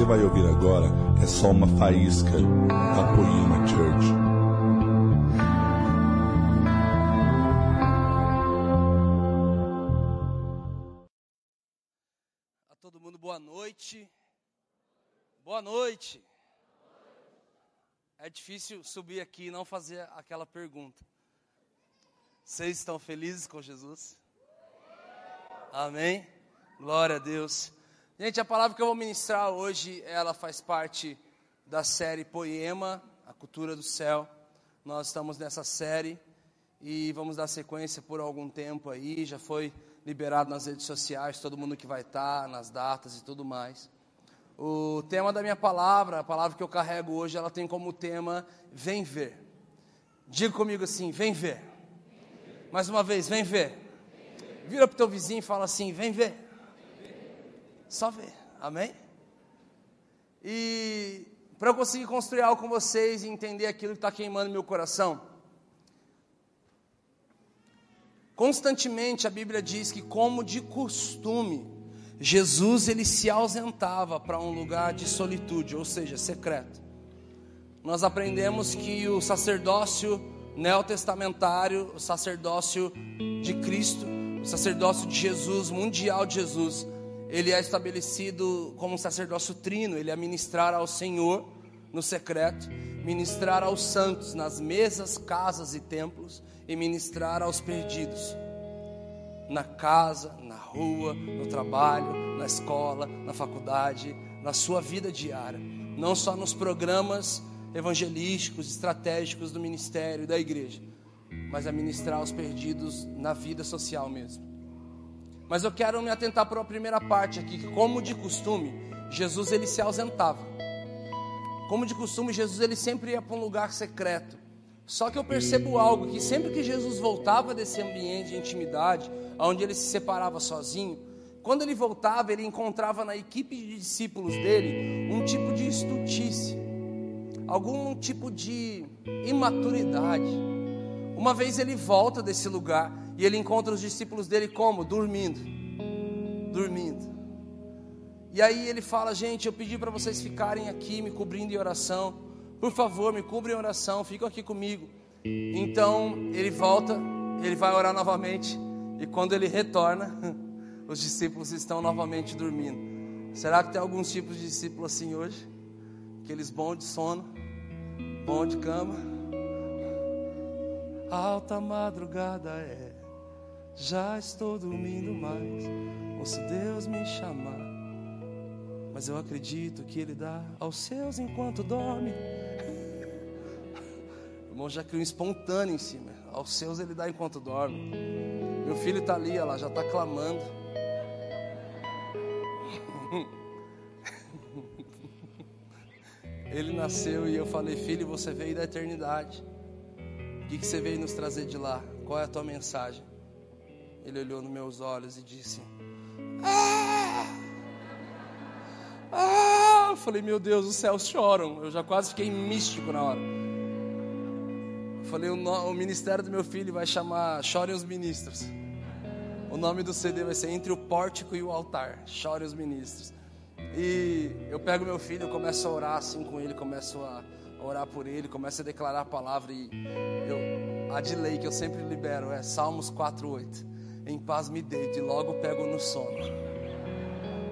você vai ouvir agora é só uma faísca da Poema Church. A todo mundo, boa noite. Boa noite. É difícil subir aqui e não fazer aquela pergunta. Vocês estão felizes com Jesus? Amém? Glória a Deus. Gente, a palavra que eu vou ministrar hoje, ela faz parte da série Poema, a cultura do céu. Nós estamos nessa série e vamos dar sequência por algum tempo aí. Já foi liberado nas redes sociais, todo mundo que vai estar, nas datas e tudo mais. O tema da minha palavra, a palavra que eu carrego hoje, ela tem como tema Vem ver. Diga comigo assim: Vem ver. Mais uma vez, vem ver. Vira para o teu vizinho e fala assim: Vem ver. Só ver. Amém? E para eu conseguir construir algo com vocês e entender aquilo que está queimando meu coração, constantemente a Bíblia diz que, como de costume, Jesus ele se ausentava para um lugar de solitude, ou seja, secreto. Nós aprendemos que o sacerdócio neotestamentário, o sacerdócio de Cristo, o sacerdócio de Jesus, mundial de Jesus, ele é estabelecido como um sacerdócio trino, ele é ministrar ao Senhor no secreto, ministrar aos santos nas mesas, casas e templos e ministrar aos perdidos na casa, na rua, no trabalho, na escola, na faculdade, na sua vida diária, não só nos programas evangelísticos, estratégicos do ministério e da igreja, mas a ministrar aos perdidos na vida social mesmo. Mas eu quero me atentar para a primeira parte aqui, que como de costume, Jesus ele se ausentava. Como de costume, Jesus ele sempre ia para um lugar secreto. Só que eu percebo algo que sempre que Jesus voltava desse ambiente de intimidade, onde ele se separava sozinho, quando ele voltava, ele encontrava na equipe de discípulos dele um tipo de estutice, algum tipo de imaturidade. Uma vez ele volta desse lugar e ele encontra os discípulos dele como? Dormindo. Dormindo. E aí ele fala: Gente, eu pedi para vocês ficarem aqui me cobrindo em oração. Por favor, me cobrem em oração, ficam aqui comigo. Então ele volta, ele vai orar novamente. E quando ele retorna, os discípulos estão novamente dormindo. Será que tem alguns tipos de discípulos assim hoje? Aqueles bons de sono, bom de cama. Alta madrugada é já estou dormindo mais, ou se Deus me chamar. Mas eu acredito que Ele dá aos seus enquanto dorme. O irmão já criou um espontâneo em cima. Aos seus Ele dá enquanto dorme. Meu filho está ali, ela já está clamando. Ele nasceu e eu falei, filho, você veio da eternidade. O que, que você veio nos trazer de lá? Qual é a tua mensagem? Ele olhou nos meus olhos e disse: Ah! Ah! Eu falei: Meu Deus, os céus choram. Eu já quase fiquei místico na hora. Eu falei: O, no, o ministério do meu filho vai chamar Chorem os Ministros. O nome do CD vai ser Entre o Pórtico e o Altar. Chorem os Ministros. E eu pego meu filho, eu começo a orar assim com ele, começo a orar por ele, começo a declarar a palavra e eu, a de lei que eu sempre libero é Salmos 4:8 em paz me deito e logo pego no sono.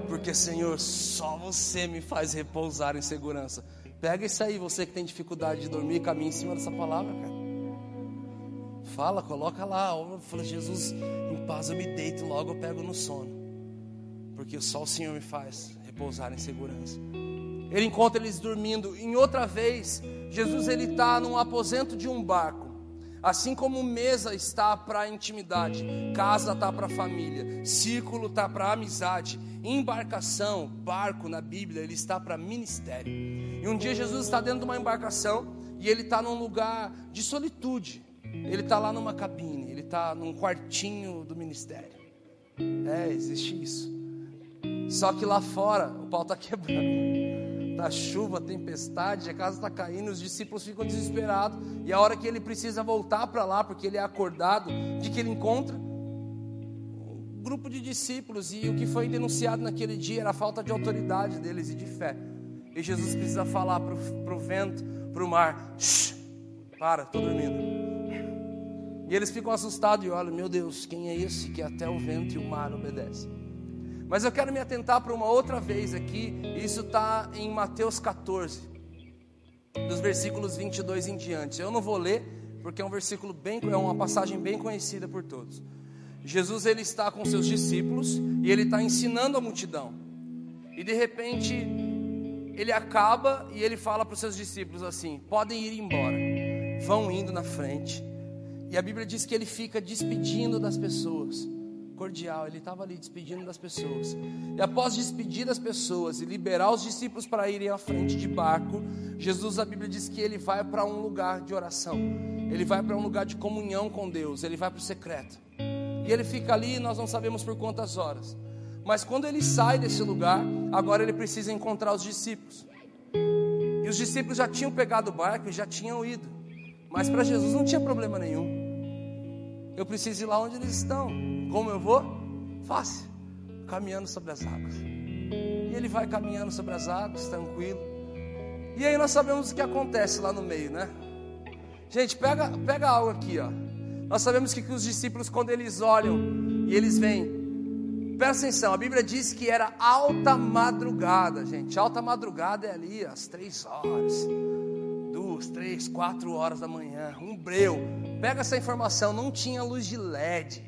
Porque, Senhor, só você me faz repousar em segurança. Pega isso aí, você que tem dificuldade de dormir, caminha em cima dessa palavra, cara. Fala, coloca lá. Fala, Jesus, em paz eu me deito, logo eu pego no sono. Porque só o Senhor me faz repousar em segurança. Ele encontra eles dormindo. Em outra vez, Jesus ele está num aposento de um barco. Assim como mesa está para intimidade, casa está para família, círculo está para amizade, embarcação, barco na Bíblia, ele está para ministério. E um dia Jesus está dentro de uma embarcação e ele está num lugar de solitude. Ele está lá numa cabine, ele está num quartinho do ministério. É, existe isso. Só que lá fora o pau está quebrando da chuva, tempestade, a casa está caindo, os discípulos ficam desesperados. E a hora que ele precisa voltar para lá, porque ele é acordado, de que ele encontra um grupo de discípulos. E o que foi denunciado naquele dia era a falta de autoridade deles e de fé. E Jesus precisa falar para o vento, para o mar: Shh, para, estou dormindo. E eles ficam assustados e olham: Meu Deus, quem é esse que até o vento e o mar obedecem? Mas eu quero me atentar para uma outra vez aqui, isso está em Mateus 14, dos versículos 22 em diante. Eu não vou ler, porque é um versículo bem, é uma passagem bem conhecida por todos. Jesus ele está com seus discípulos e ele está ensinando a multidão. E de repente ele acaba e ele fala para os seus discípulos assim: podem ir embora, vão indo na frente. E a Bíblia diz que ele fica despedindo das pessoas cordial, ele estava ali despedindo das pessoas. E após despedir das pessoas e liberar os discípulos para irem à frente de barco, Jesus, a Bíblia diz que ele vai para um lugar de oração, ele vai para um lugar de comunhão com Deus, ele vai para o secreto. E ele fica ali, nós não sabemos por quantas horas. Mas quando ele sai desse lugar, agora ele precisa encontrar os discípulos. E os discípulos já tinham pegado o barco e já tinham ido. Mas para Jesus não tinha problema nenhum. Eu preciso ir lá onde eles estão. Como eu vou? Fácil. Caminhando sobre as águas. E ele vai caminhando sobre as águas, tranquilo. E aí nós sabemos o que acontece lá no meio, né? Gente, pega, pega algo aqui, ó. Nós sabemos que, que os discípulos, quando eles olham e eles vêm, presta atenção, a Bíblia diz que era alta madrugada, gente. Alta madrugada é ali, às três horas, duas, três, quatro horas da manhã, um breu. Pega essa informação, não tinha luz de LED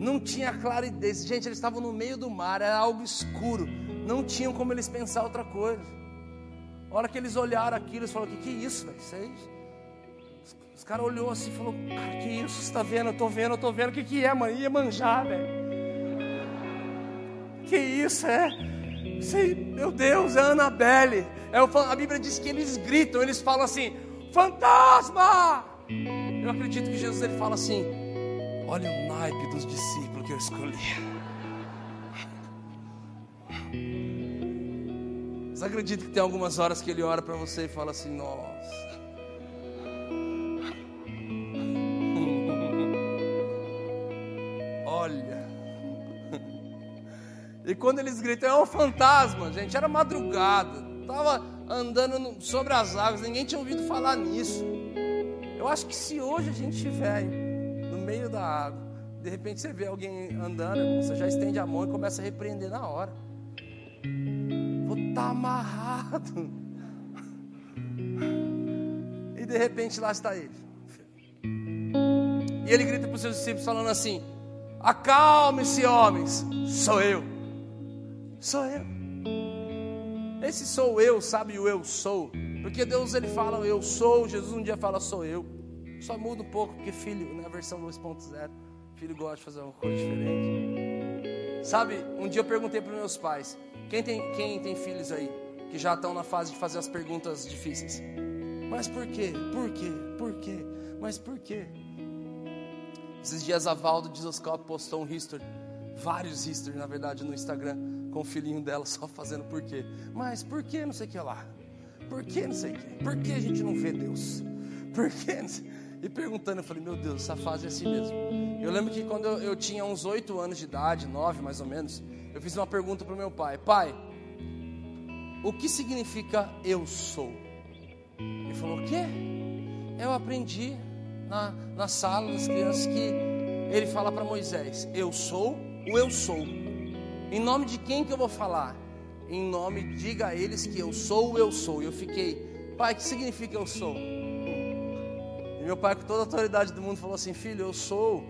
não tinha claridade. Gente, eles estavam no meio do mar, era algo escuro. Não tinham como eles pensar outra coisa. A hora que eles olharam aquilo, eles falaram: Que que é isso, velho? Os, os caras olhou assim e falou: Cara, que isso? Você está vendo? Eu estou vendo, eu estou vendo. O que, que é, mãe? Ia manjar, velho. Que isso é? Sei, meu Deus, é a Anabelle. É, a Bíblia diz que eles gritam, eles falam assim: Fantasma! Eu acredito que Jesus ele fala assim: Olha o naipe dos discípulos que eu escolhi. Você acredita que tem algumas horas que ele ora para você e fala assim: Nossa. Olha. E quando eles gritam, é um fantasma, gente. Era madrugada. Estava andando sobre as águas. Ninguém tinha ouvido falar nisso. Eu acho que se hoje a gente tiver meio da água. De repente você vê alguém andando, você já estende a mão e começa a repreender na hora. Vou estar tá amarrado. E de repente lá está ele. E ele grita para os seus discípulos falando assim: Acalme-se, homens, sou eu. Sou eu. Esse sou eu, sabe o eu sou? Porque Deus ele fala eu sou, Jesus um dia fala sou eu. Só muda um pouco, porque filho, na versão 2.0, filho gosta de fazer uma coisa diferente. Sabe, um dia eu perguntei para meus pais, quem tem, quem tem filhos aí, que já estão na fase de fazer as perguntas difíceis? Mas por quê? Por quê? Por quê? Mas por quê? Esses dias a Valdo Disoscope postou um history, vários history na verdade no Instagram, com o filhinho dela só fazendo por quê. Mas por que não sei o que lá? Por que não sei o que? Por que a gente não vê Deus? Por que. E perguntando, eu falei, meu Deus, essa fase é assim mesmo. Eu lembro que quando eu, eu tinha uns oito anos de idade, nove mais ou menos, eu fiz uma pergunta para o meu pai: Pai, o que significa eu sou? Ele falou: O quê? Eu aprendi na, na sala das crianças que ele fala para Moisés: Eu sou o eu sou. Em nome de quem que eu vou falar? Em nome, diga a eles que eu sou o eu sou. E eu fiquei, pai, o que significa eu sou? E meu pai, com toda a autoridade do mundo, falou assim: Filho, eu sou.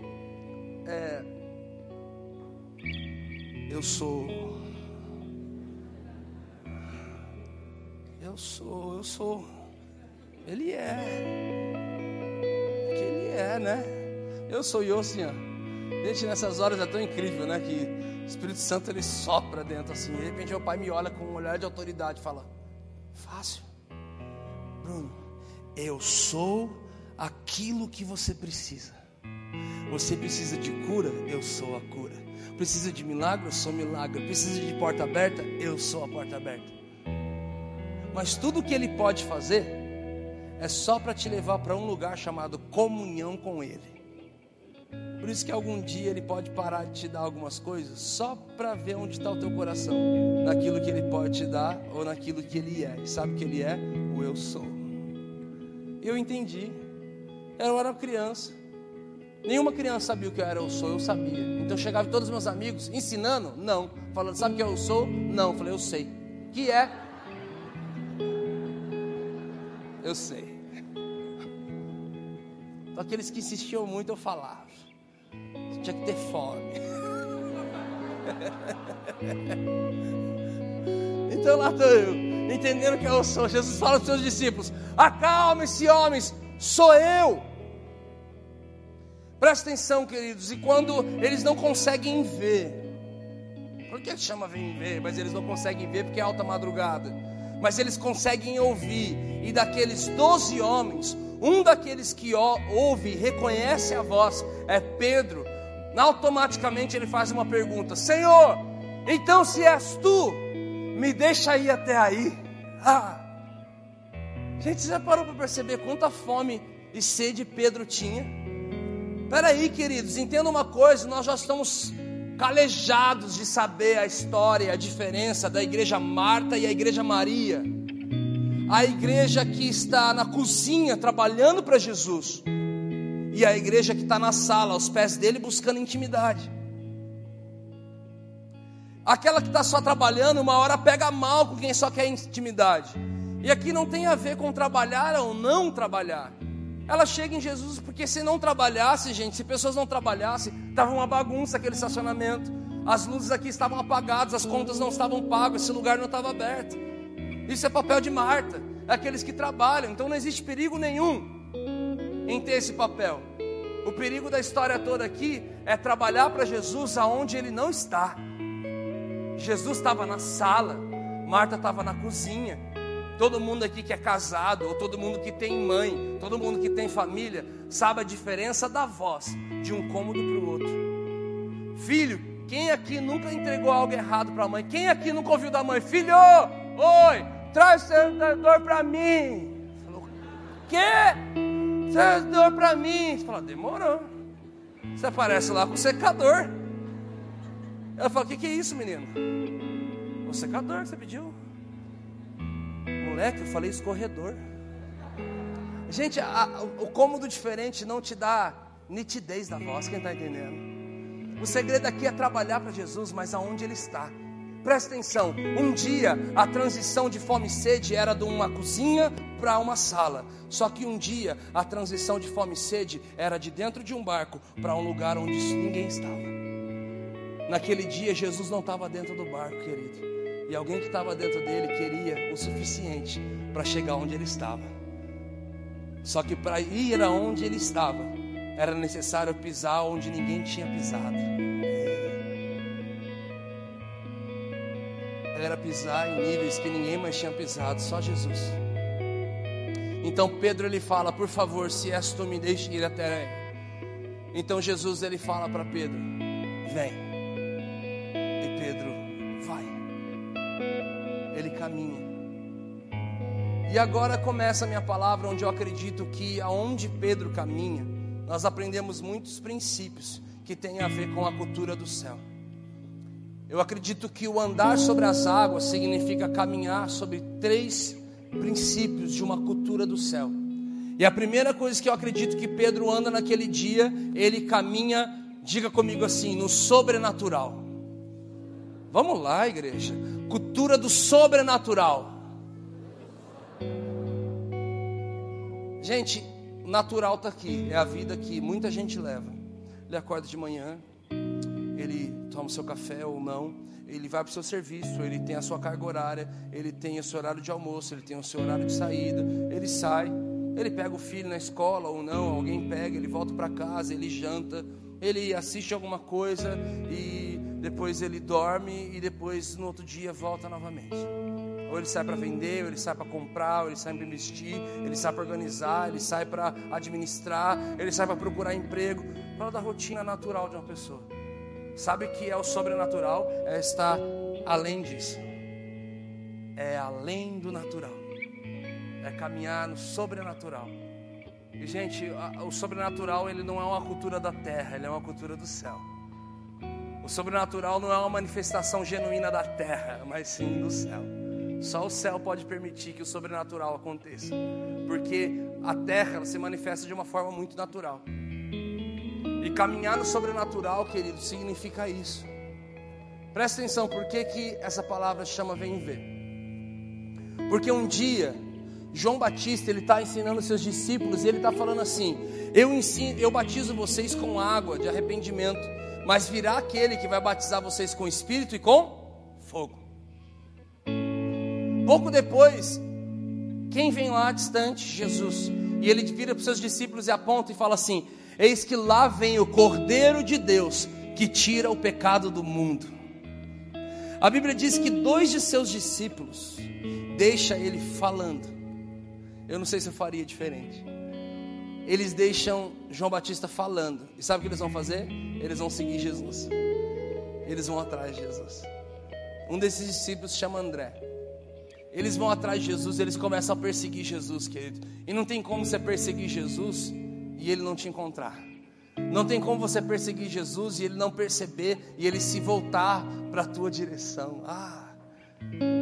É, eu sou. Eu sou, eu sou. Ele é. Que ele é, né? Eu sou eu, ó. Gente, nessas horas é tão incrível, né? Que Espírito Santo ele sopra dentro assim. De repente meu pai me olha com um olhar de autoridade e fala: Fácil. Bruno, eu sou aquilo que você precisa. Você precisa de cura? Eu sou a cura. Precisa de milagre? Eu sou milagre. Precisa de porta aberta? Eu sou a porta aberta. Mas tudo que Ele pode fazer é só para te levar para um lugar chamado comunhão com Ele. Por isso que algum dia ele pode parar de te dar algumas coisas só para ver onde está o teu coração, naquilo que ele pode te dar ou naquilo que ele é. E sabe o que ele é? O eu sou. Eu entendi. Eu era criança. Nenhuma criança sabia o que eu era eu sou, eu sabia. Então eu chegava todos os meus amigos ensinando? Não. Falando, sabe o que eu sou? Não. Eu falei, eu sei. Que é? Eu sei. Então, aqueles que insistiam muito, eu falava. Tinha que ter fome. então lá estou eu, entendendo que eu sou. Jesus fala aos seus discípulos: acalme-se, homens, sou eu. Presta atenção, queridos, e quando eles não conseguem ver, por que chama vem ver, mas eles não conseguem ver porque é alta madrugada, mas eles conseguem ouvir, e daqueles doze homens, um daqueles que ouve, reconhece a voz, é Pedro, automaticamente ele faz uma pergunta: Senhor, então se és tu, me deixa ir até aí. Ah. Gente, já parou para perceber quanta fome e sede Pedro tinha? Espera aí, queridos, entenda uma coisa: nós já estamos calejados de saber a história, a diferença da igreja Marta e a igreja Maria. A igreja que está na cozinha trabalhando para Jesus e a igreja que está na sala, aos pés dele, buscando intimidade. Aquela que está só trabalhando, uma hora pega mal com quem só quer intimidade. E aqui não tem a ver com trabalhar ou não trabalhar. Ela chega em Jesus porque se não trabalhasse, gente, se pessoas não trabalhassem, estava uma bagunça aquele estacionamento. As luzes aqui estavam apagadas, as contas não estavam pagas, esse lugar não estava aberto. Isso é papel de Marta, é aqueles que trabalham, então não existe perigo nenhum em ter esse papel. O perigo da história toda aqui é trabalhar para Jesus aonde ele não está. Jesus estava na sala, Marta estava na cozinha. Todo mundo aqui que é casado, ou todo mundo que tem mãe, todo mundo que tem família, sabe a diferença da voz de um cômodo para o outro. Filho, quem aqui nunca entregou algo errado para a mãe? Quem aqui nunca ouviu da mãe? Filho, oi, traz o secador para mim. Falou, quê? Secador para mim. Você fala, demorou. Você aparece lá com o secador. Ela fala, o que, que é isso, menino? O secador que você pediu. Moleque, eu falei escorredor. Gente, a, o cômodo diferente não te dá nitidez da voz, quem está entendendo? O segredo aqui é trabalhar para Jesus, mas aonde Ele está. Presta atenção, um dia a transição de fome e sede era de uma cozinha para uma sala. Só que um dia a transição de fome e sede era de dentro de um barco para um lugar onde ninguém estava. Naquele dia Jesus não estava dentro do barco, querido. E alguém que estava dentro dele queria o suficiente para chegar onde ele estava. Só que para ir aonde ele estava, era necessário pisar onde ninguém tinha pisado. Era pisar em níveis que ninguém mais tinha pisado, só Jesus. Então Pedro ele fala: Por favor, se és tu, me deixe ir até aí. Então Jesus ele fala para Pedro: Vem. E Pedro vai. Ele caminha. E agora começa a minha palavra, onde eu acredito que aonde Pedro caminha, nós aprendemos muitos princípios que têm a ver com a cultura do céu. Eu acredito que o andar sobre as águas significa caminhar sobre três princípios de uma cultura do céu. E a primeira coisa que eu acredito que Pedro anda naquele dia, ele caminha, diga comigo assim, no sobrenatural. Vamos lá, igreja. Cultura do sobrenatural. Gente, natural está aqui, é a vida que muita gente leva. Ele acorda de manhã, ele toma o seu café ou não, ele vai para o seu serviço, ele tem a sua carga horária, ele tem o seu horário de almoço, ele tem o seu horário de saída, ele sai, ele pega o filho na escola ou não, alguém pega, ele volta para casa, ele janta, ele assiste alguma coisa e depois ele dorme e depois no outro dia volta novamente. Ou ele sai para vender, ou ele sai para comprar, ou ele sai para investir, ele sai para organizar, ele sai para administrar, ele sai para procurar emprego. Fala da rotina natural de uma pessoa. Sabe que é o sobrenatural? É estar além disso. É além do natural. É caminhar no sobrenatural. E, gente, o sobrenatural ele não é uma cultura da terra, ele é uma cultura do céu. O sobrenatural não é uma manifestação genuína da terra, mas sim do céu. Só o céu pode permitir que o sobrenatural aconteça, porque a terra se manifesta de uma forma muito natural. E caminhar no sobrenatural, querido, significa isso. Presta atenção, por que, que essa palavra chama vem ver? Porque um dia João Batista ele está ensinando seus discípulos e ele está falando assim: eu ensino, eu batizo vocês com água de arrependimento, mas virá aquele que vai batizar vocês com espírito e com fogo. Pouco depois, quem vem lá distante? Jesus. E ele vira para os seus discípulos e aponta e fala assim: Eis que lá vem o Cordeiro de Deus que tira o pecado do mundo. A Bíblia diz que dois de seus discípulos deixa ele falando eu não sei se eu faria diferente. Eles deixam João Batista falando. E sabe o que eles vão fazer? Eles vão seguir Jesus. Eles vão atrás de Jesus. Um desses discípulos chama André. Eles vão atrás de Jesus, eles começam a perseguir Jesus, querido. E não tem como você perseguir Jesus e ele não te encontrar. Não tem como você perseguir Jesus e ele não perceber e ele se voltar para a tua direção. Ah,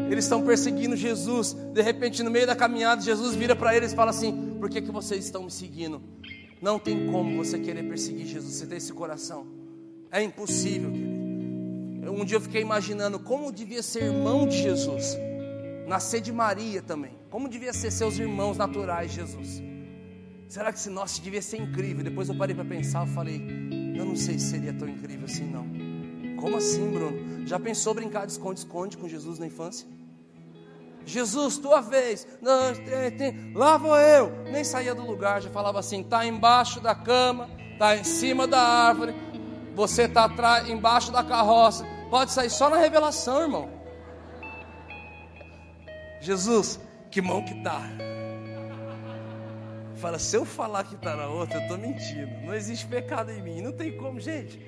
eles estão perseguindo Jesus. De repente, no meio da caminhada, Jesus vira para eles e fala assim: Por que, que vocês estão me seguindo? Não tem como você querer perseguir Jesus, você tem esse coração. É impossível, querido. Um dia eu fiquei imaginando como devia ser irmão de Jesus, nascer de Maria também. Como devia ser seus irmãos naturais, Jesus. Será que se nossa devia ser incrível? Depois eu parei para pensar, eu falei, eu não sei se seria tão incrível assim não. Como assim, Bruno? Já pensou brincar de esconde-esconde com Jesus na infância? Jesus, tua vez. Não, tem, tem. Lá vou eu. Nem saía do lugar, já falava assim: tá embaixo da cama, tá em cima da árvore, você tá atrás, embaixo da carroça. Pode sair só na revelação, irmão. Jesus, que mão que tá? Fala, se eu falar que tá na outra, eu estou mentindo. Não existe pecado em mim. Não tem como, gente.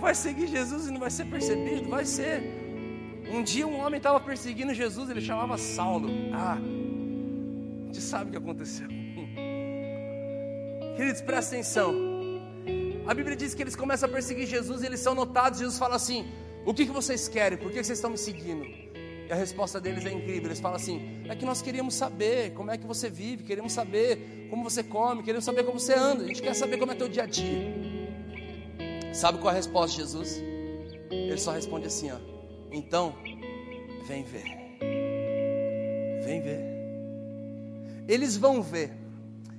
Vai seguir Jesus e não vai ser percebido? Vai ser. Um dia um homem estava perseguindo Jesus, ele chamava Saulo. Ah, a gente sabe o que aconteceu. Queridos, presta atenção. A Bíblia diz que eles começam a perseguir Jesus e eles são notados. Jesus fala assim: O que, que vocês querem? Por que vocês estão me seguindo? E a resposta deles é incrível. Eles falam assim: É que nós queríamos saber como é que você vive, queremos saber como você come, queremos saber como você anda. A gente quer saber como é teu dia a dia. Sabe qual é a resposta de Jesus? Ele só responde assim: ó. Então, vem ver. Vem ver. Eles vão ver.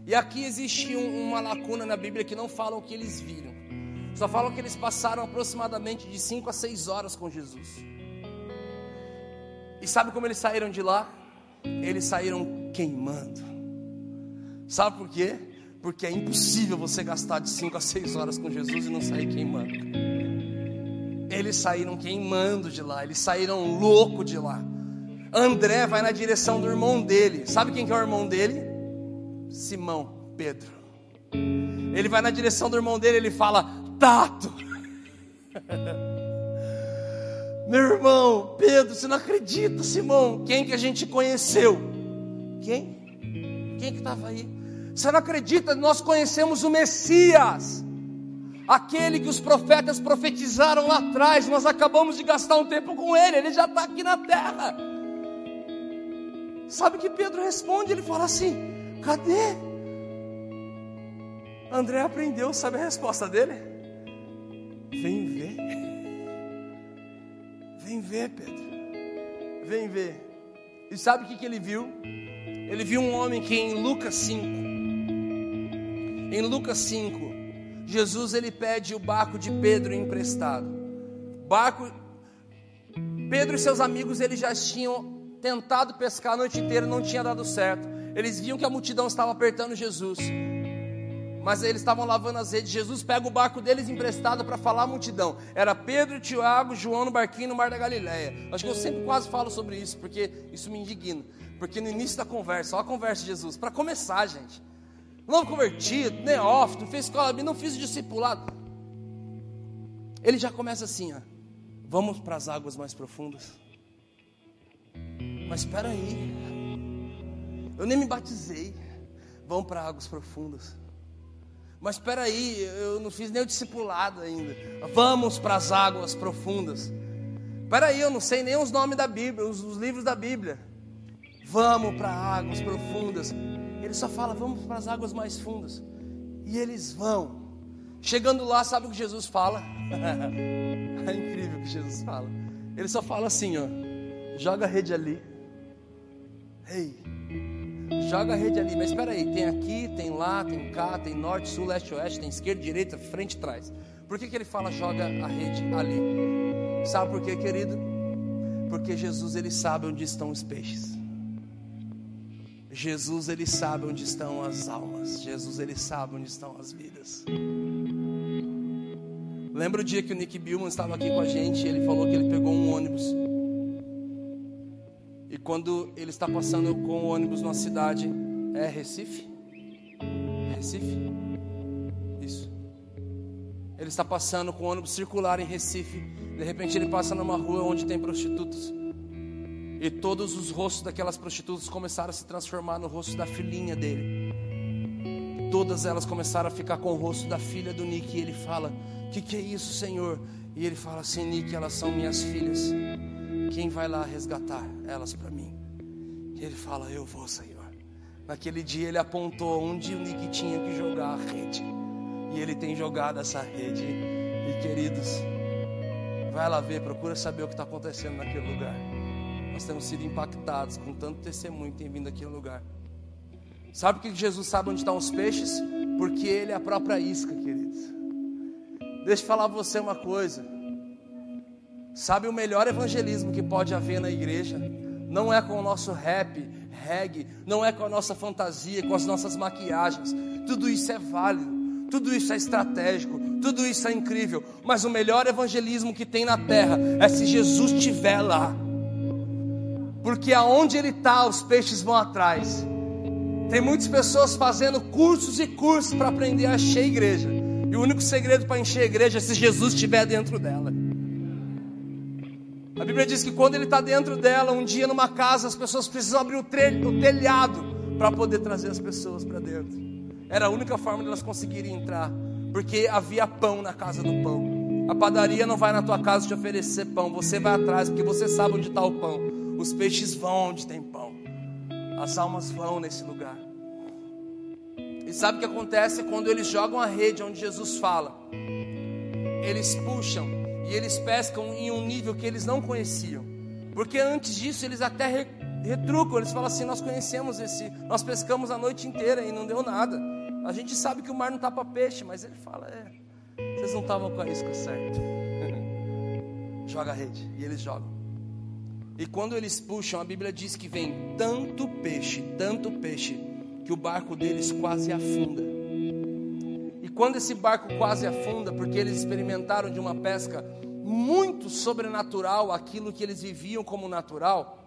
E aqui existe um, uma lacuna na Bíblia que não falam o que eles viram. Só falam que eles passaram aproximadamente de 5 a 6 horas com Jesus. E sabe como eles saíram de lá? Eles saíram queimando. Sabe por quê? Porque é impossível você gastar de 5 a 6 horas com Jesus e não sair queimando. Eles saíram queimando de lá, eles saíram louco de lá. André vai na direção do irmão dele. Sabe quem que é o irmão dele? Simão, Pedro. Ele vai na direção do irmão dele, ele fala: "Tato". Meu irmão, Pedro, você não acredita, Simão? Quem que a gente conheceu? Quem? Quem que estava aí? Você não acredita? Nós conhecemos o Messias aquele que os profetas profetizaram lá atrás, nós acabamos de gastar um tempo com ele, ele já está aqui na terra. Sabe que Pedro responde? Ele fala assim: cadê? André aprendeu, sabe a resposta dele? Vem ver. Vem ver, Pedro. Vem ver. E sabe o que, que ele viu? Ele viu um homem que em Lucas 5, em Lucas 5, Jesus ele pede o barco de Pedro emprestado. Barco Pedro e seus amigos eles já tinham tentado pescar a noite inteira, não tinha dado certo. Eles viam que a multidão estava apertando Jesus. Mas eles estavam lavando as redes. Jesus pega o barco deles emprestado para falar à multidão. Era Pedro, Tiago, João no barquinho no Mar da Galileia. Acho que eu sempre quase falo sobre isso, porque isso me indigna. Porque no início da conversa, olha a conversa de Jesus. Para começar, gente, novo convertido, neófito, não fez escola, não fiz discipulado. Ele já começa assim, ó. Vamos para as águas mais profundas. Mas espera aí. Eu nem me batizei. vão para águas profundas. Mas espera aí, eu não fiz nem o discipulado ainda. Vamos para as águas profundas. Espera aí, eu não sei nem os nomes da Bíblia, os, os livros da Bíblia. Vamos para águas profundas. Ele só fala, vamos para as águas mais fundas. E eles vão. Chegando lá, sabe o que Jesus fala? é incrível o que Jesus fala. Ele só fala assim, ó. Joga a rede ali. Ei, joga a rede ali. Mas espera aí, tem aqui, tem lá, tem cá, tem norte, sul, leste, oeste, tem esquerda, direita, frente trás. Por que, que ele fala joga a rede ali? Sabe por quê, querido? Porque Jesus ele sabe onde estão os peixes. Jesus ele sabe onde estão as almas. Jesus ele sabe onde estão as vidas. Lembra o dia que o Nick Billman estava aqui com a gente? Ele falou que ele pegou um ônibus. Quando ele está passando com o ônibus numa cidade, é Recife? Recife? Isso. Ele está passando com o ônibus circular em Recife. De repente ele passa numa rua onde tem prostitutas. E todos os rostos daquelas prostitutas começaram a se transformar no rosto da filhinha dele. Todas elas começaram a ficar com o rosto da filha do Nick. E ele fala: O que, que é isso, Senhor? E ele fala assim: Nick, elas são minhas filhas. Quem vai lá resgatar elas para mim? E ele fala: Eu vou, Senhor. Naquele dia ele apontou onde o Nick tinha que jogar a rede. E ele tem jogado essa rede. E queridos, vai lá ver, procura saber o que está acontecendo naquele lugar. Nós temos sido impactados com tanto testemunho que tem vindo aqui no lugar. Sabe por que Jesus sabe onde estão os peixes? Porque Ele é a própria isca, queridos. Deixa eu falar para você uma coisa. Sabe o melhor evangelismo que pode haver na igreja? Não é com o nosso rap, reggae, não é com a nossa fantasia, com as nossas maquiagens. Tudo isso é válido, tudo isso é estratégico, tudo isso é incrível. Mas o melhor evangelismo que tem na terra é se Jesus estiver lá porque aonde ele está, os peixes vão atrás. Tem muitas pessoas fazendo cursos e cursos para aprender a encher a igreja. E o único segredo para encher a igreja é se Jesus estiver dentro dela. A Bíblia diz que quando ele está dentro dela, um dia numa casa, as pessoas precisam abrir o, o telhado para poder trazer as pessoas para dentro. Era a única forma de elas conseguirem entrar, porque havia pão na casa do pão. A padaria não vai na tua casa te oferecer pão, você vai atrás, porque você sabe onde está o pão. Os peixes vão onde tem pão. As almas vão nesse lugar. E sabe o que acontece quando eles jogam a rede onde Jesus fala? Eles puxam e eles pescam em um nível que eles não conheciam. Porque antes disso eles até retrucam, eles falam assim: Nós conhecemos esse, nós pescamos a noite inteira e não deu nada. A gente sabe que o mar não está para peixe, mas ele fala: É, vocês não estavam com a isca certa. Joga a rede e eles jogam. E quando eles puxam, a Bíblia diz que vem tanto peixe, tanto peixe, que o barco deles quase afunda. Quando esse barco quase afunda, porque eles experimentaram de uma pesca muito sobrenatural aquilo que eles viviam como natural,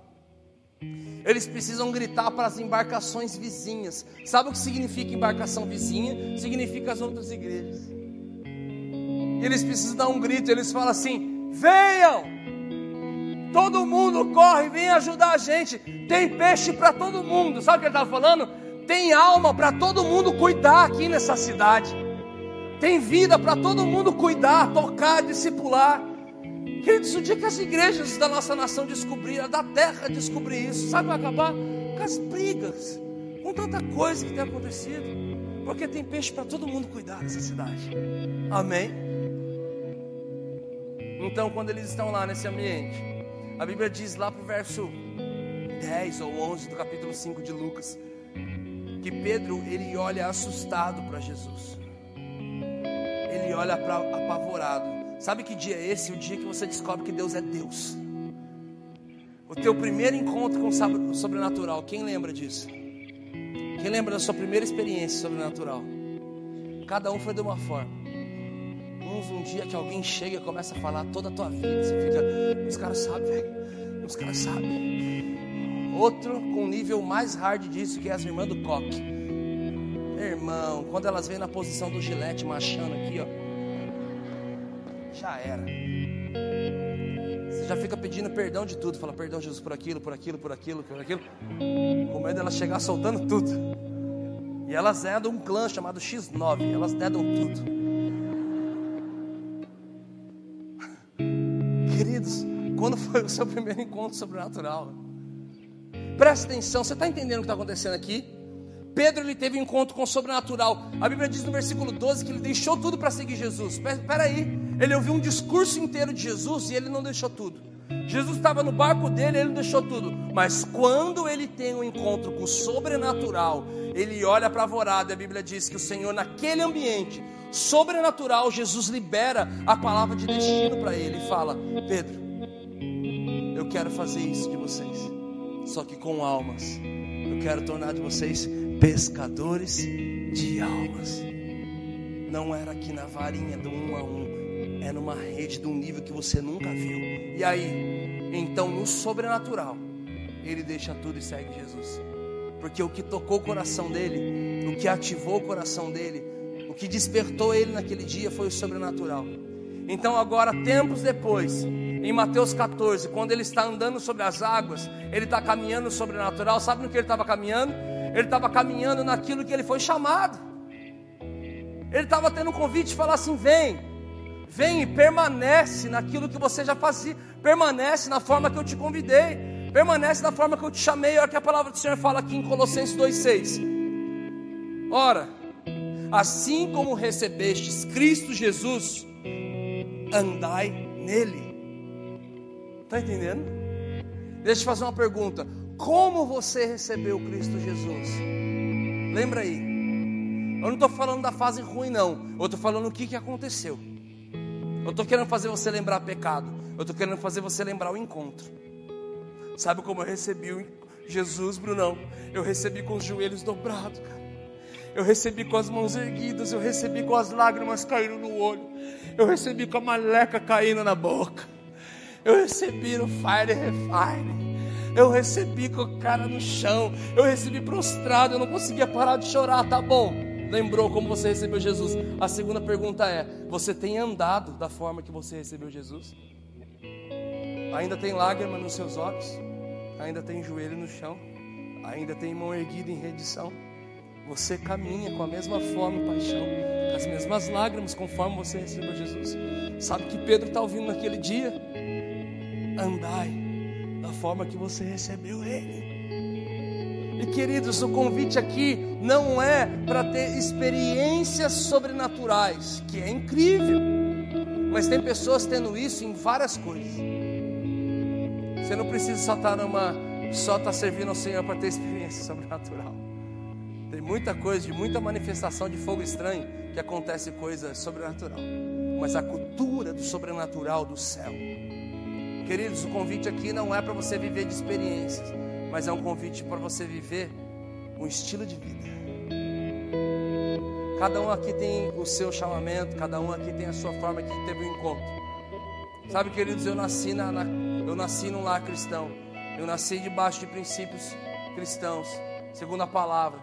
eles precisam gritar para as embarcações vizinhas. Sabe o que significa embarcação vizinha? Significa as outras igrejas. Eles precisam dar um grito, eles falam assim: venham! Todo mundo corre, vem ajudar a gente. Tem peixe para todo mundo. Sabe o que ele estava falando? Tem alma para todo mundo cuidar aqui nessa cidade. Tem vida para todo mundo cuidar, tocar, discipular. Queridos, o dia que as igrejas da nossa nação descobrirem, da terra descobrir isso, sabe vai acabar? Com as brigas, com tanta coisa que tem acontecido. Porque tem peixe para todo mundo cuidar nessa cidade. Amém? Então, quando eles estão lá nesse ambiente, a Bíblia diz lá para o verso 10 ou 11 do capítulo 5 de Lucas, que Pedro ele olha assustado para Jesus. Olha pra, apavorado. Sabe que dia é esse? O dia que você descobre que Deus é Deus. O teu primeiro encontro com o sobrenatural. Quem lembra disso? Quem lembra da sua primeira experiência sobrenatural? Cada um foi de uma forma um dia que alguém chega e começa a falar toda a tua vida, você fica, os caras sabem, velho, os caras sabem. Outro com nível mais hard disso, que é as irmãs do coque. Irmão, quando elas vêm na posição do gilete machando aqui, ó, já era. Você já fica pedindo perdão de tudo, fala perdão Jesus por aquilo, por aquilo, por aquilo, por aquilo. Com medo dela chegar soltando tudo. E elas dedam um clã chamado X9, elas dedam tudo. Queridos, quando foi o seu primeiro encontro sobrenatural? Presta atenção, você está entendendo o que está acontecendo aqui? Pedro ele teve um encontro com o sobrenatural. A Bíblia diz no versículo 12 que ele deixou tudo para seguir Jesus. Espera aí, ele ouviu um discurso inteiro de Jesus e ele não deixou tudo. Jesus estava no barco dele, ele deixou tudo. Mas quando ele tem um encontro com o sobrenatural, ele olha para a vorada e a Bíblia diz que o Senhor, naquele ambiente sobrenatural, Jesus libera a palavra de destino para ele e fala: Pedro, eu quero fazer isso de vocês, só que com almas. Eu quero tornar de vocês pescadores de almas. Não era aqui na varinha do um a um, é numa rede de um nível que você nunca viu. E aí, então no sobrenatural, ele deixa tudo e segue Jesus. Porque o que tocou o coração dele, o que ativou o coração dele, o que despertou ele naquele dia foi o sobrenatural. Então, agora, tempos depois, em Mateus 14, quando ele está andando sobre as águas, ele está caminhando no sobrenatural. Sabe no que ele estava caminhando? Ele estava caminhando naquilo que ele foi chamado. Ele estava tendo um convite de falar assim: vem, vem e permanece naquilo que você já fazia, permanece na forma que eu te convidei, permanece na forma que eu te chamei. Olha que a palavra do Senhor fala aqui em Colossenses 2,6. Ora, assim como recebestes Cristo Jesus, andai nele. Está entendendo? Deixa eu te fazer uma pergunta: como você recebeu Cristo Jesus? Lembra aí. Eu não estou falando da fase ruim, não. Eu estou falando o que, que aconteceu. Eu estou querendo fazer você lembrar pecado. Eu estou querendo fazer você lembrar o encontro. Sabe como eu recebi Jesus, Brunão? Eu recebi com os joelhos dobrados, Eu recebi com as mãos erguidas. Eu recebi com as lágrimas caindo no olho. Eu recebi com a maleca caindo na boca. Eu recebi no Fire Refine. Eu recebi com a cara no chão. Eu recebi prostrado. Eu não conseguia parar de chorar. Tá bom lembrou como você recebeu Jesus? A segunda pergunta é: você tem andado da forma que você recebeu Jesus? Ainda tem lágrima nos seus olhos? Ainda tem joelho no chão? Ainda tem mão erguida em redição? Você caminha com a mesma fome e paixão, com as mesmas lágrimas, conforme você recebeu Jesus. Sabe que Pedro está ouvindo naquele dia? Andai da forma que você recebeu Ele. E queridos, o convite aqui não é para ter experiências sobrenaturais, que é incrível, mas tem pessoas tendo isso em várias coisas. Você não precisa só estar tá numa, só estar tá servindo ao Senhor para ter experiência sobrenatural. Tem muita coisa, de muita manifestação de fogo estranho que acontece coisa sobrenatural, mas a cultura do sobrenatural do céu. Queridos, o convite aqui não é para você viver de experiências mas é um convite para você viver um estilo de vida. Cada um aqui tem o seu chamamento, cada um aqui tem a sua forma que teve o um encontro. Sabe, queridos, eu nasci na, na, eu nasci num lar cristão. Eu nasci debaixo de princípios cristãos, segundo a palavra.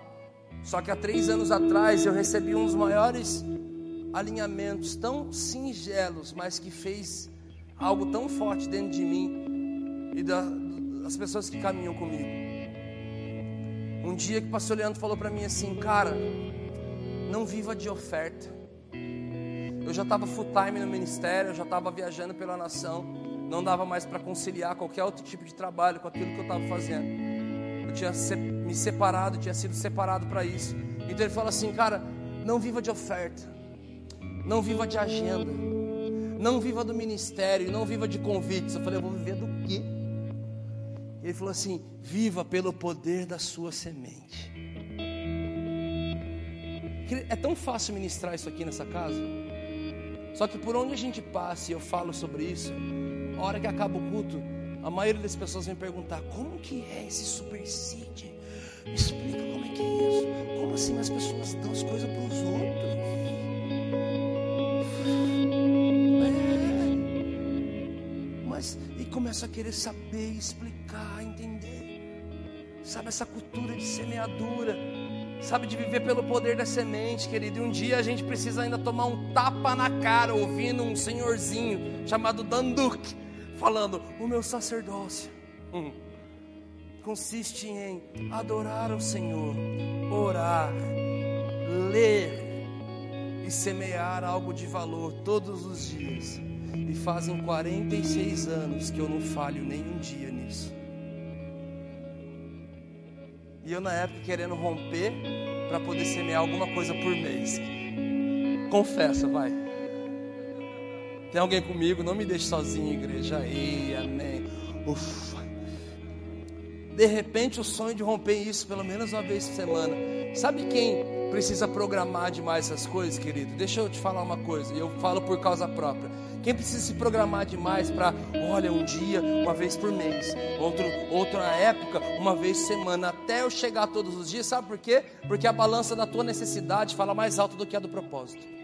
Só que há três anos atrás eu recebi um dos maiores alinhamentos tão singelos, mas que fez algo tão forte dentro de mim e da, as pessoas que caminham comigo. Um dia que o pastor Leandro falou para mim assim, cara, não viva de oferta. Eu já estava full time no ministério, eu já estava viajando pela nação, não dava mais para conciliar qualquer outro tipo de trabalho com aquilo que eu estava fazendo. Eu tinha me separado, tinha sido separado para isso. Então ele falou assim, cara, não viva de oferta, não viva de agenda, não viva do ministério, não viva de convites. Eu falei, eu vou viver do quê? Ele falou assim: viva pelo poder da sua semente. É tão fácil ministrar isso aqui nessa casa. Só que por onde a gente passa e eu falo sobre isso, a hora que acaba o culto, a maioria das pessoas vem perguntar: como que é esse super seed? Me explica como é que é isso. Como assim as pessoas dão as coisas para os outros? É. Mas começa a querer saber, explicar sabe, essa cultura de semeadura, sabe, de viver pelo poder da semente, querido. E um dia a gente precisa ainda tomar um tapa na cara, ouvindo um senhorzinho chamado Danduk, falando: O meu sacerdócio hum, consiste em adorar o Senhor, orar, ler e semear algo de valor todos os dias. E fazem 46 anos que eu não falho nenhum dia nisso. E eu na época querendo romper para poder semear alguma coisa por mês. Confessa, vai. Tem alguém comigo? Não me deixe sozinho, igreja. Ei, amém. Ufa. De repente, o sonho de romper isso pelo menos uma vez por semana. Sabe quem precisa programar demais essas coisas, querido? Deixa eu te falar uma coisa, e eu falo por causa própria. Quem precisa se programar demais para, olha, um dia, uma vez por mês, outro, outra época, uma vez por semana, até eu chegar todos os dias, sabe por quê? Porque a balança da tua necessidade fala mais alto do que a do propósito.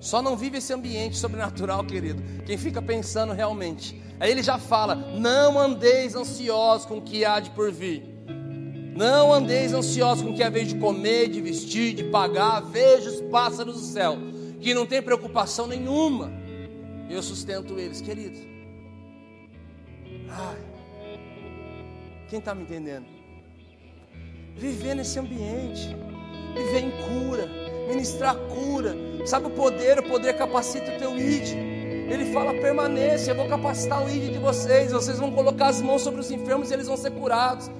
Só não vive esse ambiente sobrenatural, querido. Quem fica pensando realmente. Aí ele já fala: Não andeis ansiosos com o que há de por vir. Não andeis ansiosos com o que é vez de comer, de vestir, de pagar. Veja os pássaros do céu, que não tem preocupação nenhuma. Eu sustento eles, querido. Ai, quem está me entendendo? Viver nesse ambiente, viver em cura, ministrar cura. Sabe o poder? O poder capacita o teu id. Ele fala: permaneça, eu vou capacitar o id de vocês. Vocês vão colocar as mãos sobre os enfermos e eles vão ser curados.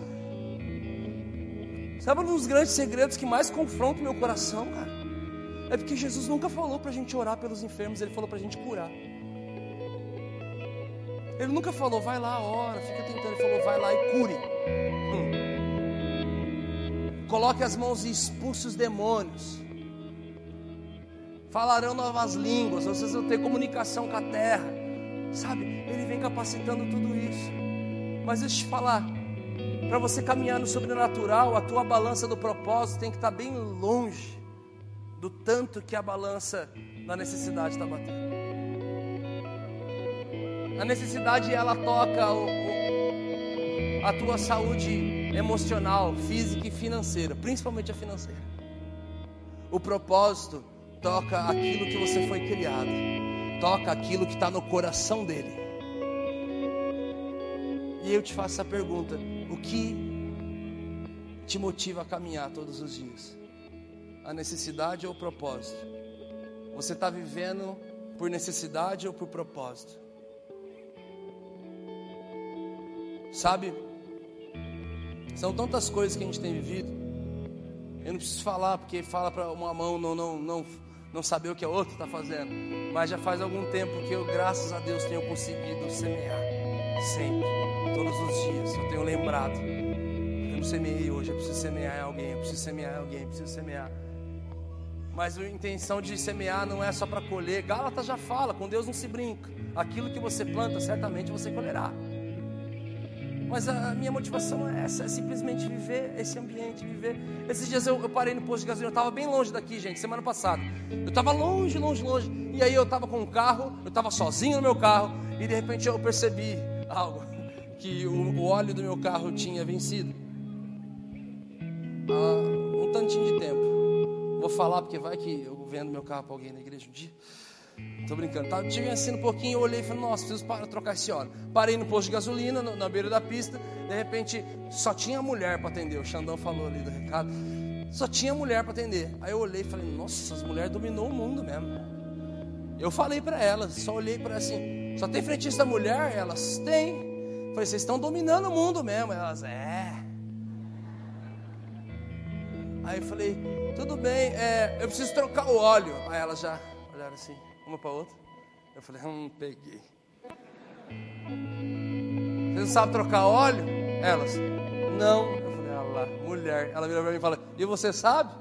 Sabe um dos grandes segredos que mais confronta o meu coração, cara? É porque Jesus nunca falou para a gente orar pelos enfermos, ele falou para a gente curar. Ele nunca falou, vai lá, ora, fica tentando. Ele falou, vai lá e cure. Hum. Coloque as mãos e expulse os demônios. Falarão novas línguas, vocês vão ter comunicação com a terra. Sabe? Ele vem capacitando tudo isso. Mas deixa eu te falar, para você caminhar no sobrenatural, a tua balança do propósito tem que estar bem longe do tanto que a balança da necessidade está batendo. A necessidade ela toca o, o, a tua saúde emocional, física e financeira, principalmente a financeira. O propósito toca aquilo que você foi criado, toca aquilo que está no coração dele. E eu te faço essa pergunta: o que te motiva a caminhar todos os dias? A necessidade ou o propósito? Você está vivendo por necessidade ou por propósito? Sabe, são tantas coisas que a gente tem vivido. Eu não preciso falar, porque fala para uma mão não, não, não, não saber o que a outra está fazendo. Mas já faz algum tempo que eu, graças a Deus, tenho conseguido semear. Sempre, todos os dias. Eu tenho lembrado. Eu não semeei hoje, eu preciso semear em alguém, eu preciso semear em alguém, eu preciso semear. Mas a intenção de semear não é só para colher. Gálatas já fala, com Deus não se brinca. Aquilo que você planta, certamente você colherá. Mas a minha motivação é essa, é simplesmente viver esse ambiente, viver. Esses dias eu, eu parei no posto de gasolina, eu estava bem longe daqui, gente, semana passada. Eu estava longe, longe, longe. E aí eu estava com um carro, eu estava sozinho no meu carro, e de repente eu percebi algo, que o, óleo do meu carro tinha vencido. Há um tantinho de tempo. Vou falar porque vai que eu vendo meu carro para alguém na igreja um dia. Tô brincando. Tava, tive assim um pouquinho, eu olhei e falei, nossa, preciso para, trocar esse óleo. Parei no posto de gasolina, no, na beira da pista. De repente, só tinha mulher para atender. O Xandão falou ali do recado. Só tinha mulher para atender. Aí eu olhei e falei, nossa, as mulheres dominou o mundo mesmo. Eu falei para elas, só olhei para assim, só tem frentista mulher? Elas têm. Falei, vocês estão dominando o mundo mesmo. Elas, é. Aí eu falei, tudo bem, é, eu preciso trocar o óleo. Aí elas já olharam assim uma para outra. Eu falei, hum, peguei. Você não sabe trocar óleo? Elas, não. Eu falei, ah lá, mulher. Ela virou para mim e falou, e você sabe?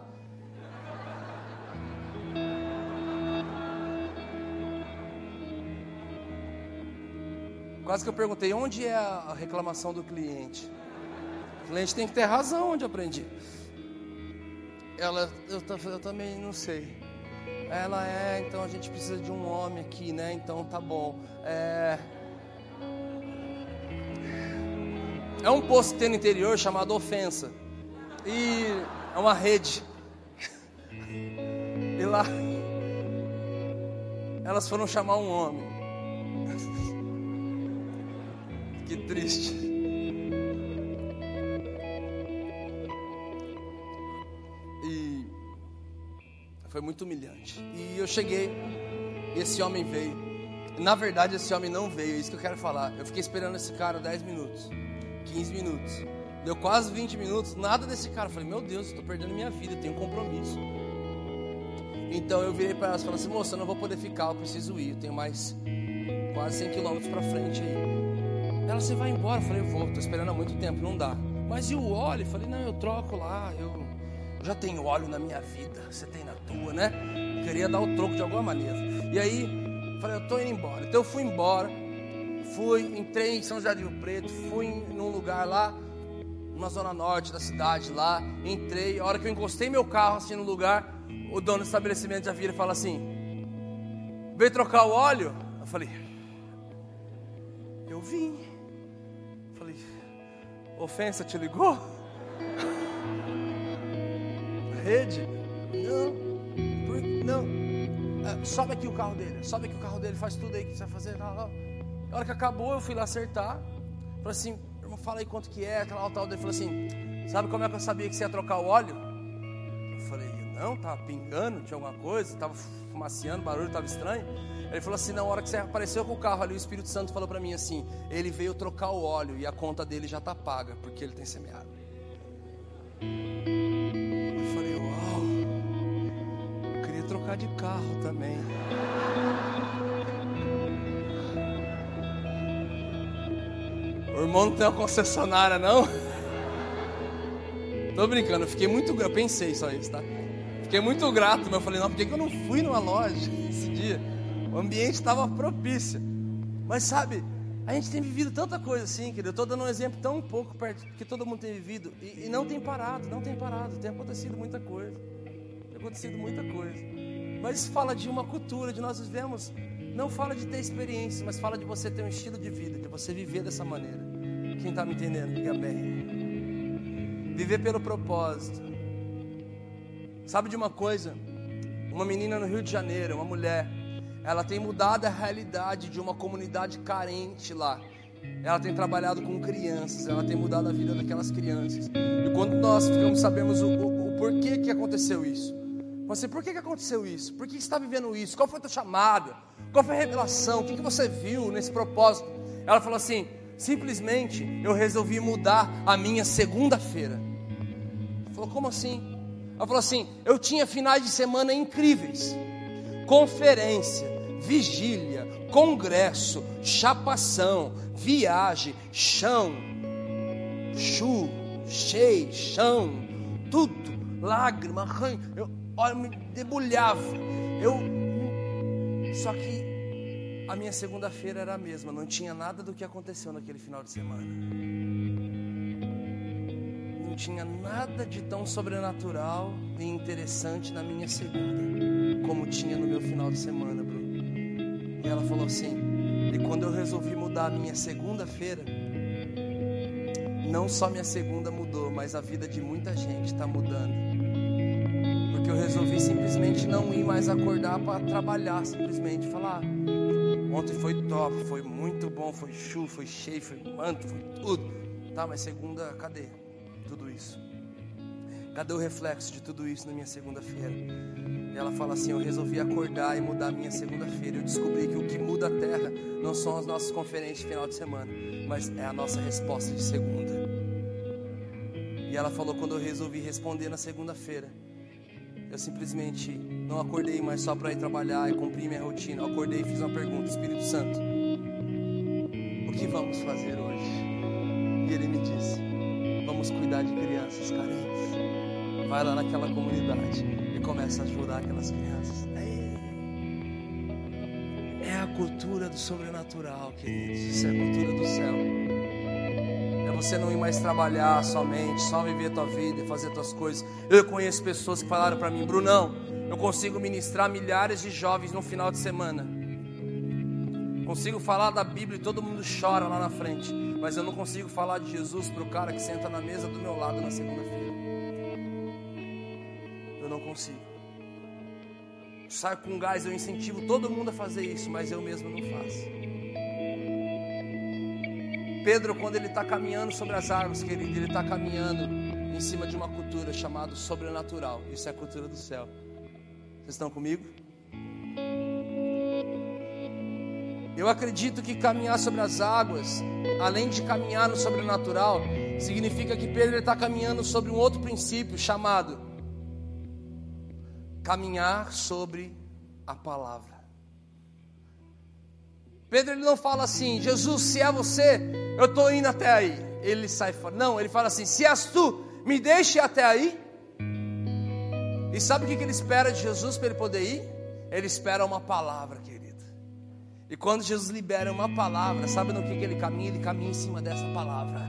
Quase que eu perguntei, onde é a reclamação do cliente? O cliente tem que ter razão onde eu aprendi. Ela, eu, eu também não sei. Ela é, então a gente precisa de um homem aqui, né? Então tá bom. É, é um posto que tem no interior chamado Ofensa. E é uma rede. E lá elas foram chamar um homem. Que triste. Foi muito humilhante. E eu cheguei, e esse homem veio. Na verdade, esse homem não veio, é isso que eu quero falar. Eu fiquei esperando esse cara 10 minutos, 15 minutos. Deu quase 20 minutos, nada desse cara. Eu falei, meu Deus, estou perdendo minha vida, tenho um compromisso. Então eu virei para ela e falei assim, moça, eu não vou poder ficar, eu preciso ir. Eu tenho mais quase 100 quilômetros para frente aí. Ela, você vai embora? Eu falei, eu vou, estou esperando há muito tempo, não dá. Mas e o óleo? Eu falei, não, eu troco lá, eu, eu já tenho óleo na minha vida, você tem na tua, né? queria dar o troco de alguma maneira. E aí, falei, eu estou indo embora. Então eu fui embora, fui, entrei em São José do Rio Preto, fui num lugar lá, numa zona norte da cidade lá, entrei, a hora que eu encostei meu carro assim no lugar, o dono do estabelecimento já vira e fala assim: veio trocar o óleo? Eu falei, eu vim. Ofensa te ligou? Rede? Não. Não. É, sobe aqui o carro dele, sobe aqui o carro dele, faz tudo aí que você vai fazer. A hora que acabou, eu fui lá acertar. Falei assim, irmão, fala aí quanto que é, aquela alta dele falou assim, sabe como é que eu sabia que você ia trocar o óleo? Eu falei, não, tava pingando, tinha alguma coisa, tava fumaciando, barulho tava estranho. Ele falou assim, na hora que você apareceu com o carro ali, o Espírito Santo falou para mim assim, ele veio trocar o óleo e a conta dele já tá paga, porque ele tem semeado. Eu falei, uau, eu queria trocar de carro também. O irmão não tem uma concessionária, não? Tô brincando, eu fiquei muito. Eu pensei só isso, tá? Fiquei muito grato, mas eu falei, não, por que, eu não fui numa loja esse dia? O ambiente estava propício. Mas sabe, a gente tem vivido tanta coisa assim, querido. Eu estou dando um exemplo tão pouco perto que todo mundo tem vivido. E, e não tem parado, não tem parado. Tem acontecido muita coisa. Tem acontecido muita coisa. Mas fala de uma cultura, de nós vivemos. Não fala de ter experiência, mas fala de você ter um estilo de vida, de você viver dessa maneira. Quem está me entendendo, diga bem. Viver pelo propósito. Sabe de uma coisa? Uma menina no Rio de Janeiro, uma mulher, ela tem mudado a realidade de uma comunidade carente lá. Ela tem trabalhado com crianças, ela tem mudado a vida daquelas crianças. E quando nós ficamos sabemos o, o, o porquê que aconteceu isso. Você, por que, que aconteceu isso? Por que, está vivendo isso? Qual foi a tua chamada? Qual foi a revelação? O que, que você viu nesse propósito? Ela falou assim: simplesmente eu resolvi mudar a minha segunda-feira. Falou, como assim? Ela falou assim: eu tinha finais de semana incríveis, conferência, vigília, congresso, chapação, viagem, chão, chu, cheio, chão, tudo, lágrima, ranho. Eu, olha, me debulhava. Eu, só que a minha segunda-feira era a mesma, não tinha nada do que aconteceu naquele final de semana. Não tinha nada de tão sobrenatural e interessante na minha segunda, como tinha no meu final de semana. E ela falou assim: e quando eu resolvi mudar a minha segunda-feira, não só minha segunda mudou, mas a vida de muita gente está mudando. Porque eu resolvi simplesmente não ir mais acordar para trabalhar, simplesmente falar. Ontem foi top, foi muito bom, foi chuva, foi cheio, foi manto, foi tudo. Tá, mas segunda, cadê tudo isso? Cadê o reflexo de tudo isso na minha segunda-feira? E ela fala assim: Eu resolvi acordar e mudar a minha segunda-feira. Eu descobri que o que muda a terra não são as nossas conferências de final de semana, mas é a nossa resposta de segunda. E ela falou: Quando eu resolvi responder na segunda-feira, eu simplesmente não acordei mais só para ir trabalhar e cumprir minha rotina. Eu acordei e fiz uma pergunta: Espírito Santo, o que vamos fazer hoje? E ele me disse: Vamos cuidar de crianças carentes. Vai lá naquela comunidade e começa a ajudar aquelas crianças. É a cultura do sobrenatural, queridos. Isso é a cultura do céu. É você não ir mais trabalhar somente, só viver a tua vida e fazer tuas coisas. Eu conheço pessoas que falaram para mim, Brunão, eu consigo ministrar milhares de jovens no final de semana. Consigo falar da Bíblia e todo mundo chora lá na frente. Mas eu não consigo falar de Jesus para o cara que senta na mesa do meu lado na segunda-feira. Consigo. Saio com gás, eu incentivo todo mundo a fazer isso, mas eu mesmo não faço. Pedro, quando ele está caminhando sobre as águas, querido, ele está caminhando em cima de uma cultura chamada sobrenatural. Isso é a cultura do céu. Vocês estão comigo? Eu acredito que caminhar sobre as águas, além de caminhar no sobrenatural, significa que Pedro está caminhando sobre um outro princípio chamado caminhar sobre a palavra. Pedro ele não fala assim, Jesus, se é você, eu estou indo até aí. Ele sai fora. Não, ele fala assim, se és tu, me deixe até aí. E sabe o que ele espera de Jesus para ele poder ir? Ele espera uma palavra, querido. E quando Jesus libera uma palavra, sabe no que, que ele caminha? Ele caminha em cima dessa palavra.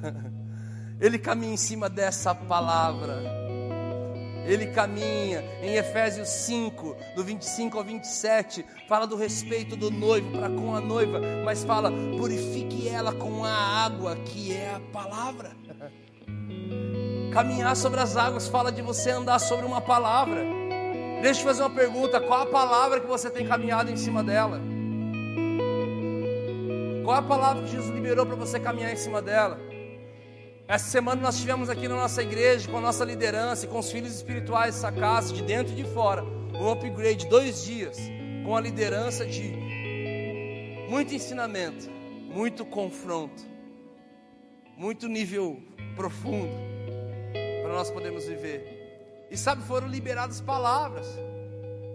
ele caminha em cima dessa palavra. Ele caminha em Efésios 5, do 25 ao 27, fala do respeito do noivo para com a noiva, mas fala: purifique ela com a água que é a palavra. Caminhar sobre as águas fala de você andar sobre uma palavra. Deixa eu fazer uma pergunta: qual a palavra que você tem caminhado em cima dela? Qual a palavra que Jesus liberou para você caminhar em cima dela? Essa semana nós tivemos aqui na nossa igreja, com a nossa liderança e com os filhos espirituais dessa casa, de dentro e de fora, um upgrade, dois dias, com a liderança de muito ensinamento, muito confronto, muito nível profundo, para nós podermos viver. E sabe, foram liberadas palavras.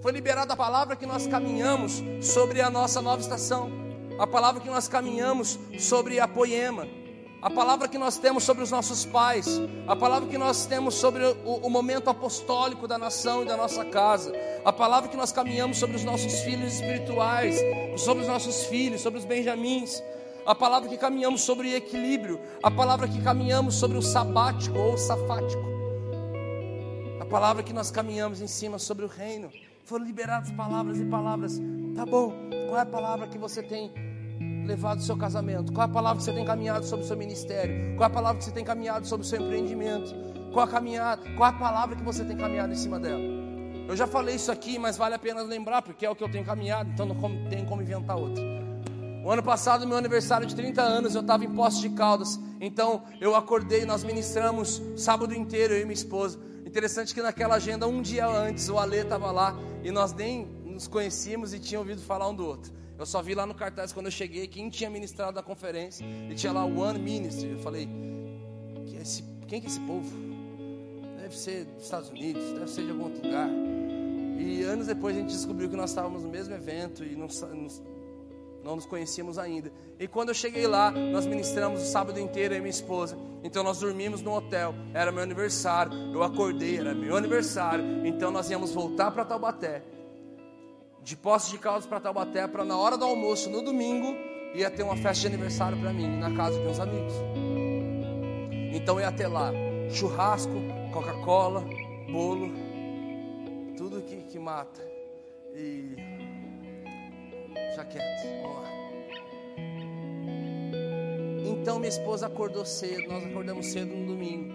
Foi liberada a palavra que nós caminhamos sobre a nossa nova estação. A palavra que nós caminhamos sobre a poema. A palavra que nós temos sobre os nossos pais. A palavra que nós temos sobre o, o momento apostólico da nação e da nossa casa. A palavra que nós caminhamos sobre os nossos filhos espirituais. Sobre os nossos filhos, sobre os benjamins a palavra que caminhamos sobre equilíbrio, a palavra que caminhamos sobre o sabático ou safático, palavra que nós caminhamos em cima sobre o reino. Foram liberadas palavras e palavras. Tá bom, qual é a palavra que você tem levado o seu casamento? Qual a palavra que você tem caminhado sobre o seu ministério? Qual a palavra que você tem caminhado sobre o seu empreendimento? Qual a caminhada? Qual a palavra que você tem caminhado em cima dela? Eu já falei isso aqui, mas vale a pena lembrar, porque é o que eu tenho caminhado, então não tem como inventar outra. O ano passado, meu aniversário de 30 anos, eu estava em Poços de Caldas. Então, eu acordei, nós ministramos sábado inteiro, eu e minha esposa. Interessante que naquela agenda, um dia antes, o Ale estava lá e nós nem nos conhecíamos e tinha ouvido falar um do outro. Eu só vi lá no cartaz quando eu cheguei quem tinha ministrado a conferência e tinha lá One Ministry. Eu falei: quem é esse, quem que é esse povo? Deve ser dos Estados Unidos, deve ser de algum outro lugar. E anos depois a gente descobriu que nós estávamos no mesmo evento e não, não nos conhecíamos ainda. E quando eu cheguei lá, nós ministramos o sábado inteiro, eu e minha esposa. Então nós dormimos no hotel, era meu aniversário. Eu acordei, era meu aniversário. Então nós íamos voltar para Taubaté. De Poços de Caldas para Taubaté, para na hora do almoço, no domingo, ia ter uma festa de aniversário para mim, na casa de meus amigos. Então ia ter lá churrasco, Coca-Cola, bolo, tudo que, que mata. E já quieto. Então minha esposa acordou cedo, nós acordamos cedo no domingo.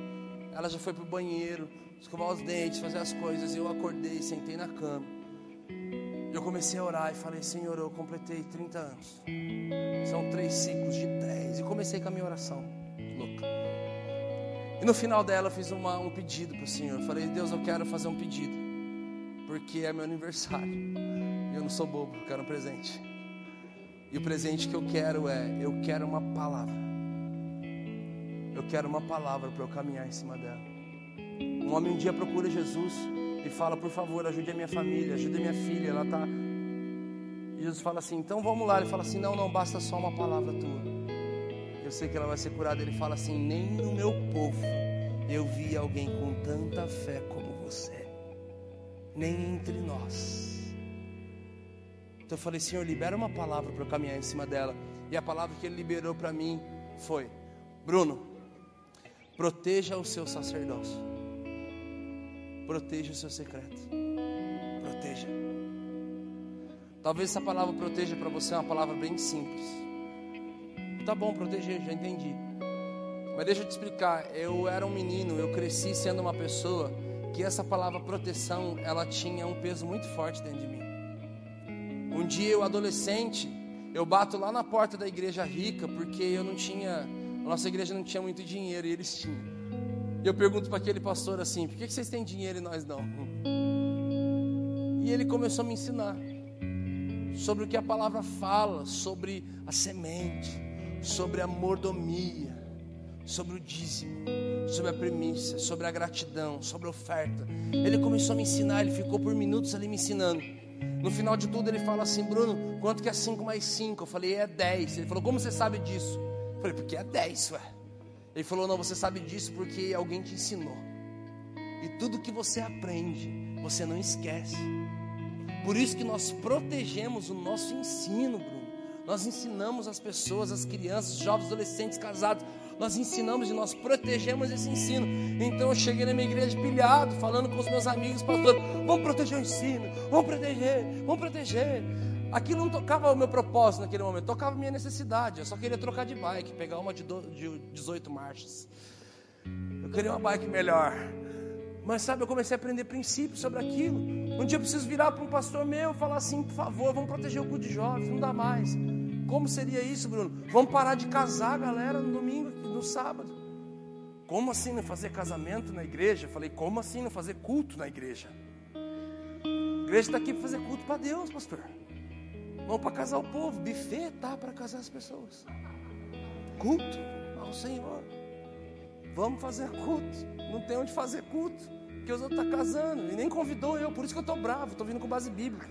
Ela já foi pro banheiro, escovar os dentes, fazer as coisas. Eu acordei, sentei na cama. Eu comecei a orar e falei: Senhor, eu completei 30 anos. São três ciclos de 10. E comecei com a minha oração, louca. E no final dela eu fiz uma, um pedido para o Senhor. Eu falei: Deus, eu quero fazer um pedido, porque é meu aniversário. E eu não sou bobo, eu quero um presente. E o presente que eu quero é: eu quero uma palavra. Eu quero uma palavra para eu caminhar em cima dela. Um homem um dia procura Jesus e fala: Por favor, ajude a minha família, ajude a minha filha. Ela está. Jesus fala assim: Então vamos lá. Ele fala assim: Não, não basta só uma palavra tua. Eu sei que ela vai ser curada. Ele fala assim: Nem no meu povo eu vi alguém com tanta fé como você, nem entre nós. Então eu falei, Senhor, libera uma palavra para eu caminhar em cima dela. E a palavra que ele liberou para mim foi: Bruno, proteja o seu sacerdócio, proteja o seu secreto, proteja. Talvez essa palavra proteja para você é uma palavra bem simples. Tá bom, proteger, já entendi. Mas deixa eu te explicar, eu era um menino, eu cresci sendo uma pessoa que essa palavra proteção, ela tinha um peso muito forte dentro de mim. Um dia eu adolescente, eu bato lá na porta da igreja rica porque eu não tinha, a nossa igreja não tinha muito dinheiro e eles tinham. E eu pergunto para aquele pastor assim: por que vocês têm dinheiro e nós não? E ele começou a me ensinar sobre o que a palavra fala, sobre a semente, sobre a mordomia, sobre o dízimo, sobre a premissa, sobre a gratidão, sobre a oferta. Ele começou a me ensinar, ele ficou por minutos ali me ensinando. No final de tudo ele fala assim, Bruno, quanto que é 5 mais 5? Eu falei, é 10. Ele falou, como você sabe disso? Eu falei, porque é 10, ué. Ele falou, não, você sabe disso porque alguém te ensinou. E tudo que você aprende, você não esquece. Por isso que nós protegemos o nosso ensino, Bruno. Nós ensinamos as pessoas, as crianças, jovens, adolescentes, casados. Nós ensinamos e nós protegemos esse ensino. Então eu cheguei na minha igreja pilhado, falando com os meus amigos, pastor, vamos proteger o ensino, vamos proteger, vamos proteger. Aquilo não tocava o meu propósito naquele momento, tocava minha necessidade. Eu só queria trocar de bike, pegar uma de 18 marchas. Eu queria uma bike melhor. Mas sabe, eu comecei a aprender princípios sobre aquilo. Um dia eu preciso virar para um pastor meu e falar assim: por favor, vamos proteger o culto de jovens, não dá mais. Como seria isso, Bruno? Vamos parar de casar, galera, no domingo, no sábado. Como assim não fazer casamento na igreja? Falei: como assim não fazer culto na igreja? A igreja está aqui para fazer culto para Deus, pastor. Vamos para casar o povo. Buffet tá para casar as pessoas. Culto ao Senhor. Vamos fazer culto. Não tem onde fazer culto porque os outros estão tá casando e nem convidou eu, por isso que eu estou bravo, estou vindo com base bíblica.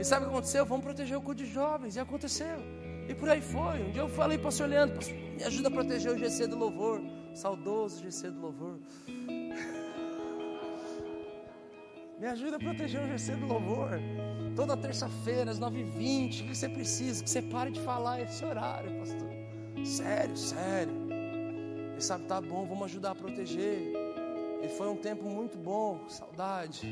E sabe o que aconteceu? Vamos proteger o culto de jovens, e aconteceu. E por aí foi. Um dia eu falei para o pastor Leandro, me ajuda a proteger o GC do louvor, saudoso GC do louvor. Me ajuda a proteger o GC do louvor. Toda terça-feira, às 9h20, o que você precisa? Que você pare de falar esse horário, pastor. Sério, sério. E sabe, tá bom, vamos ajudar a proteger. E foi um tempo muito bom, saudade.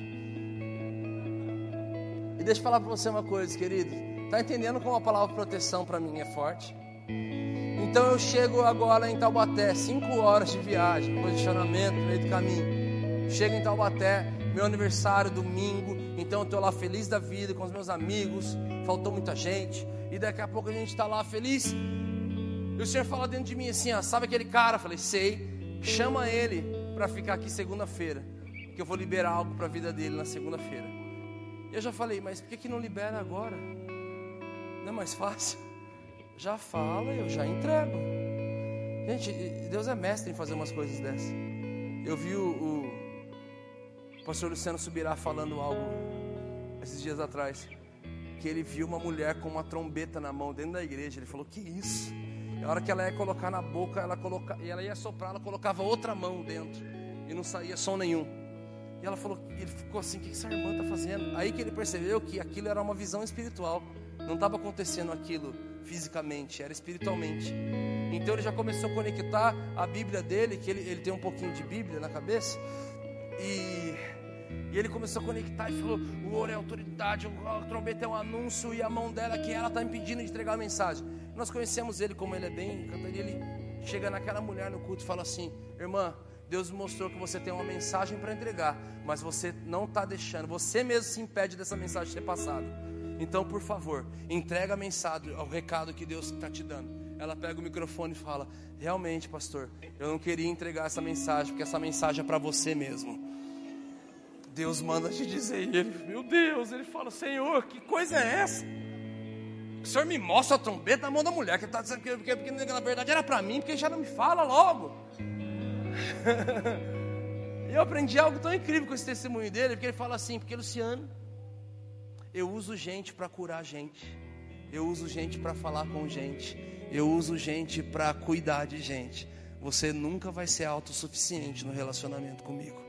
E deixa eu falar para você uma coisa, querido. Tá entendendo como a palavra proteção para mim é forte? Então eu chego agora em Taubaté, cinco horas de viagem, posicionamento no meio do caminho. Chego em Taubaté, meu aniversário domingo, então eu estou lá feliz da vida com os meus amigos. Faltou muita gente e daqui a pouco a gente está lá feliz. E o Senhor fala dentro de mim assim, ó, sabe aquele cara? Eu falei, sei. Chama ele para ficar aqui segunda-feira, que eu vou liberar algo para a vida dele na segunda-feira. Eu já falei, mas por que, que não libera agora? Não é mais fácil? Já fala, eu já entrego. Gente, Deus é mestre em fazer umas coisas dessas. Eu vi o, o, o pastor Luciano Subirá falando algo esses dias atrás. Que ele viu uma mulher com uma trombeta na mão dentro da igreja. Ele falou: Que isso? A hora que ela ia colocar na boca, ela, coloca, e ela ia soprar, ela colocava outra mão dentro. E não saía som nenhum. E ela falou, ele ficou assim, o que essa irmã está fazendo? Aí que ele percebeu que aquilo era uma visão espiritual. Não estava acontecendo aquilo fisicamente, era espiritualmente. Então ele já começou a conectar a Bíblia dele, que ele, ele tem um pouquinho de Bíblia na cabeça. E, e ele começou a conectar e falou: o ouro é autoridade, o trombeta é um anúncio, e a mão dela que ela está impedindo de entregar a mensagem. Nós conhecemos ele como ele é bem, e ele chega naquela mulher no culto e fala assim: Irmã, Deus mostrou que você tem uma mensagem para entregar, mas você não está deixando, você mesmo se impede dessa mensagem ser passada. Então, por favor, entrega a mensagem, o recado que Deus está te dando. Ela pega o microfone e fala: Realmente, pastor, eu não queria entregar essa mensagem, porque essa mensagem é para você mesmo. Deus manda te dizer, e ele, meu Deus, ele fala: Senhor, que coisa é essa? O senhor me mostra a trombeta na mão da mulher, que está dizendo que, porque, porque, na verdade era para mim, porque já não me fala logo. e eu aprendi algo tão incrível com esse testemunho dele, porque ele fala assim, porque Luciano, eu uso gente para curar gente, eu uso gente para falar com gente, eu uso gente para cuidar de gente. Você nunca vai ser autossuficiente no relacionamento comigo.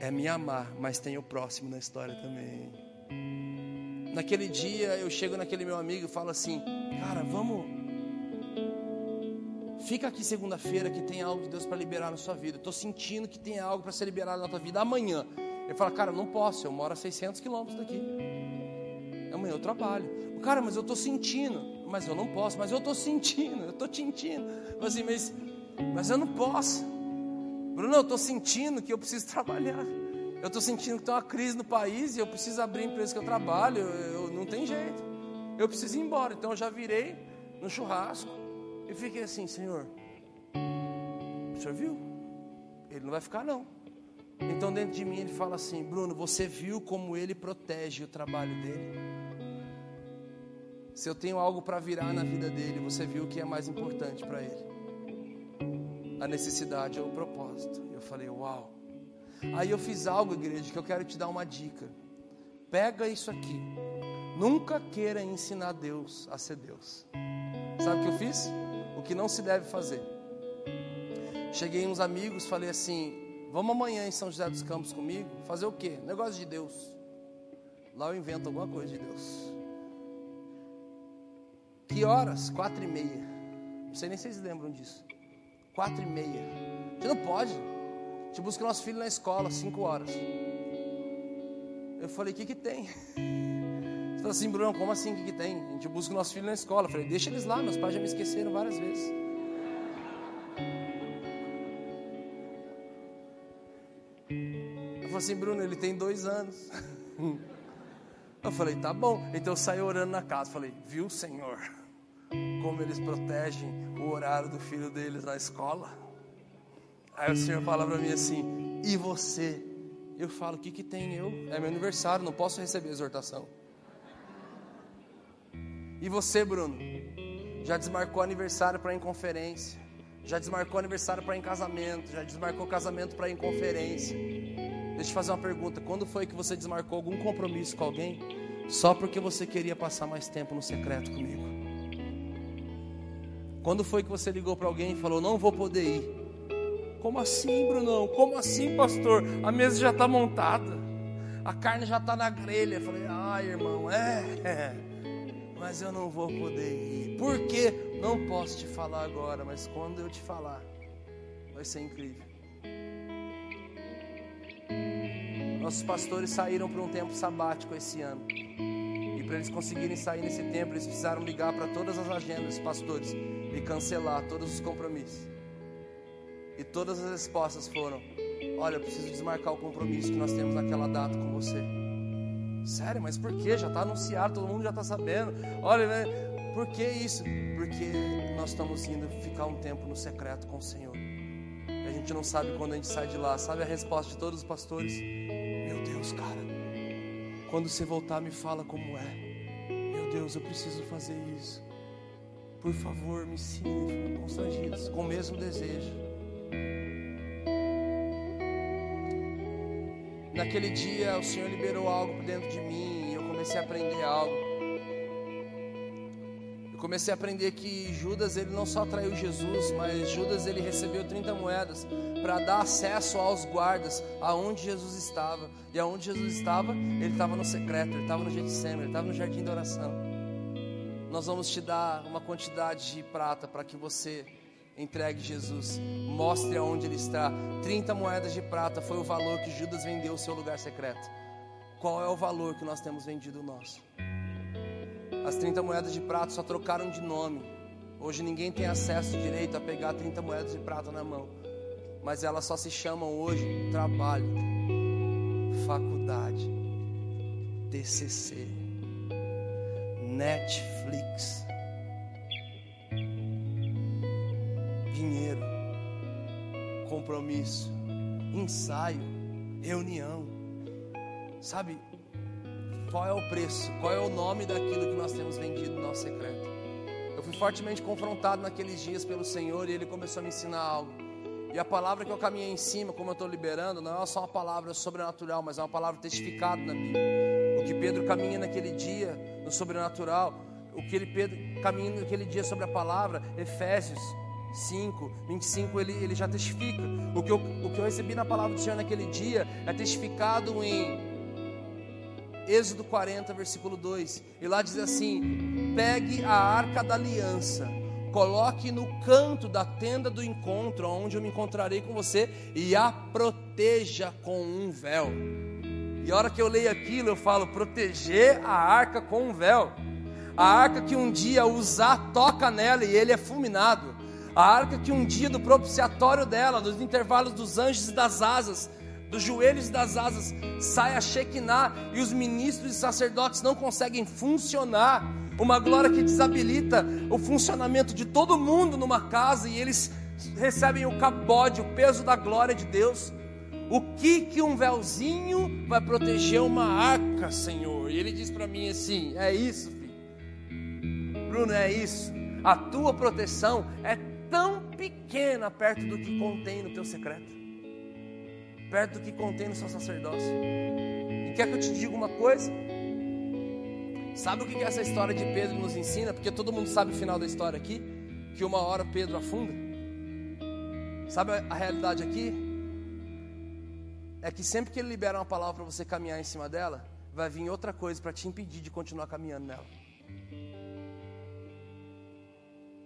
É me amar, mas tem o próximo na história também. Naquele dia eu chego naquele meu amigo e falo assim: Cara, vamos. Fica aqui segunda-feira que tem algo de Deus para liberar na sua vida. Estou sentindo que tem algo para ser liberado na tua vida amanhã. Ele fala: Cara, não posso, eu moro a 600 quilômetros daqui. Amanhã eu trabalho. Cara, mas eu estou sentindo. Mas eu não posso, mas eu estou sentindo, eu estou sentindo. Assim, mas, mas eu não posso. Bruno, eu estou sentindo que eu preciso trabalhar. Eu estou sentindo que tem uma crise no país e eu preciso abrir a empresa que eu trabalho. Eu, eu, não tem jeito. Eu preciso ir embora. Então eu já virei no churrasco e fiquei assim, Senhor. O senhor viu? Ele não vai ficar não. Então dentro de mim ele fala assim: Bruno, você viu como ele protege o trabalho dele? Se eu tenho algo para virar na vida dele, você viu o que é mais importante para ele? A necessidade ou o propósito. Eu falei: Uau. Aí eu fiz algo, igreja, que eu quero te dar uma dica. Pega isso aqui. Nunca queira ensinar Deus a ser Deus. Sabe o que eu fiz? O que não se deve fazer. Cheguei uns amigos, falei assim: Vamos amanhã em São José dos Campos comigo? Fazer o quê? Negócio de Deus. Lá eu invento alguma coisa de Deus. Que horas? Quatro e meia. Não sei nem se vocês lembram disso. Quatro e meia. Você não pode. A gente busca nosso filho na escola, cinco horas. Eu falei, o que que tem? Você falou assim, Bruno, como assim, o que que tem? A gente busca nosso filho na escola. Eu falei, deixa eles lá, meus pais já me esqueceram várias vezes. Eu falei assim, Bruno, ele tem dois anos. Eu falei, tá bom. Então eu saí orando na casa. Falei, viu, Senhor, como eles protegem o horário do filho deles na escola? Aí o Senhor fala para mim assim, e você? Eu falo, o que, que tem eu? É meu aniversário, não posso receber exortação. E você, Bruno? Já desmarcou aniversário para ir em conferência? Já desmarcou aniversário para ir em casamento? Já desmarcou casamento para ir em conferência? Deixa eu fazer uma pergunta: quando foi que você desmarcou algum compromisso com alguém só porque você queria passar mais tempo no secreto comigo? Quando foi que você ligou para alguém e falou: Não vou poder ir? Como assim, Brunão? Como assim, pastor? A mesa já está montada, a carne já está na grelha. Eu falei: Ai, irmão, é, é, mas eu não vou poder ir. Por quê? Não posso te falar agora, mas quando eu te falar, vai ser incrível. Nossos pastores saíram para um tempo sabático esse ano. E para eles conseguirem sair nesse tempo, eles precisaram ligar para todas as agendas, pastores, e cancelar todos os compromissos. E todas as respostas foram: Olha, eu preciso desmarcar o compromisso que nós temos naquela data com você. Sério, mas por que? Já está anunciado, todo mundo já está sabendo. Olha, né? por que isso? Porque nós estamos indo ficar um tempo no secreto com o Senhor. E a gente não sabe quando a gente sai de lá. Sabe a resposta de todos os pastores? Deus, cara. Quando você voltar, me fala como é. Meu Deus, eu preciso fazer isso. Por favor, me ensine. Constrangidos, com o mesmo desejo. Naquele dia, o Senhor liberou algo dentro de mim e eu comecei a aprender algo. Eu comecei a aprender que Judas ele não só traiu Jesus, mas Judas ele recebeu 30 moedas para dar acesso aos guardas aonde Jesus estava. E aonde Jesus estava, ele estava no secreto, ele estava no Getsemane, ele estava no jardim da oração. Nós vamos te dar uma quantidade de prata para que você entregue Jesus, mostre aonde ele está. 30 moedas de prata foi o valor que Judas vendeu o seu lugar secreto. Qual é o valor que nós temos vendido o nosso? As 30 moedas de prata só trocaram de nome. Hoje ninguém tem acesso direito a pegar 30 moedas de prata na mão. Mas elas só se chamam hoje trabalho, faculdade, TCC, Netflix, dinheiro, compromisso, ensaio, reunião. Sabe, qual é o preço, qual é o nome daquilo que nós temos vendido no nosso secreto. Eu fui fortemente confrontado naqueles dias pelo Senhor e Ele começou a me ensinar algo. E a palavra que eu caminhei em cima, como eu estou liberando, não é só uma palavra sobrenatural, mas é uma palavra testificada na Bíblia. Que Pedro caminha naquele dia no sobrenatural, o que ele Pedro caminha naquele dia sobre a palavra, Efésios 5, 25, ele, ele já testifica. O que, eu, o que eu recebi na palavra do Senhor naquele dia é testificado em Êxodo 40, versículo 2. E lá diz assim: Pegue a arca da aliança, coloque no canto da tenda do encontro, onde eu me encontrarei com você, e a proteja com um véu. E a hora que eu leio aquilo, eu falo: proteger a arca com um véu. A arca que um dia usar toca nela e ele é fulminado. A arca que um dia do propiciatório dela, nos intervalos dos anjos e das asas, dos joelhos e das asas sai a Shekinah e os ministros e sacerdotes não conseguem funcionar. Uma glória que desabilita o funcionamento de todo mundo numa casa e eles recebem o cabode, o peso da glória de Deus. O que que um véuzinho vai proteger uma arca, Senhor? E ele diz para mim assim: é isso, filho. Bruno, é isso. A tua proteção é tão pequena perto do que contém no teu secreto, perto do que contém no seu sacerdócio. E quer que eu te diga uma coisa? Sabe o que essa história de Pedro nos ensina? Porque todo mundo sabe o final da história aqui, que uma hora Pedro afunda. Sabe a realidade aqui? É que sempre que ele libera uma palavra para você caminhar em cima dela, vai vir outra coisa para te impedir de continuar caminhando nela.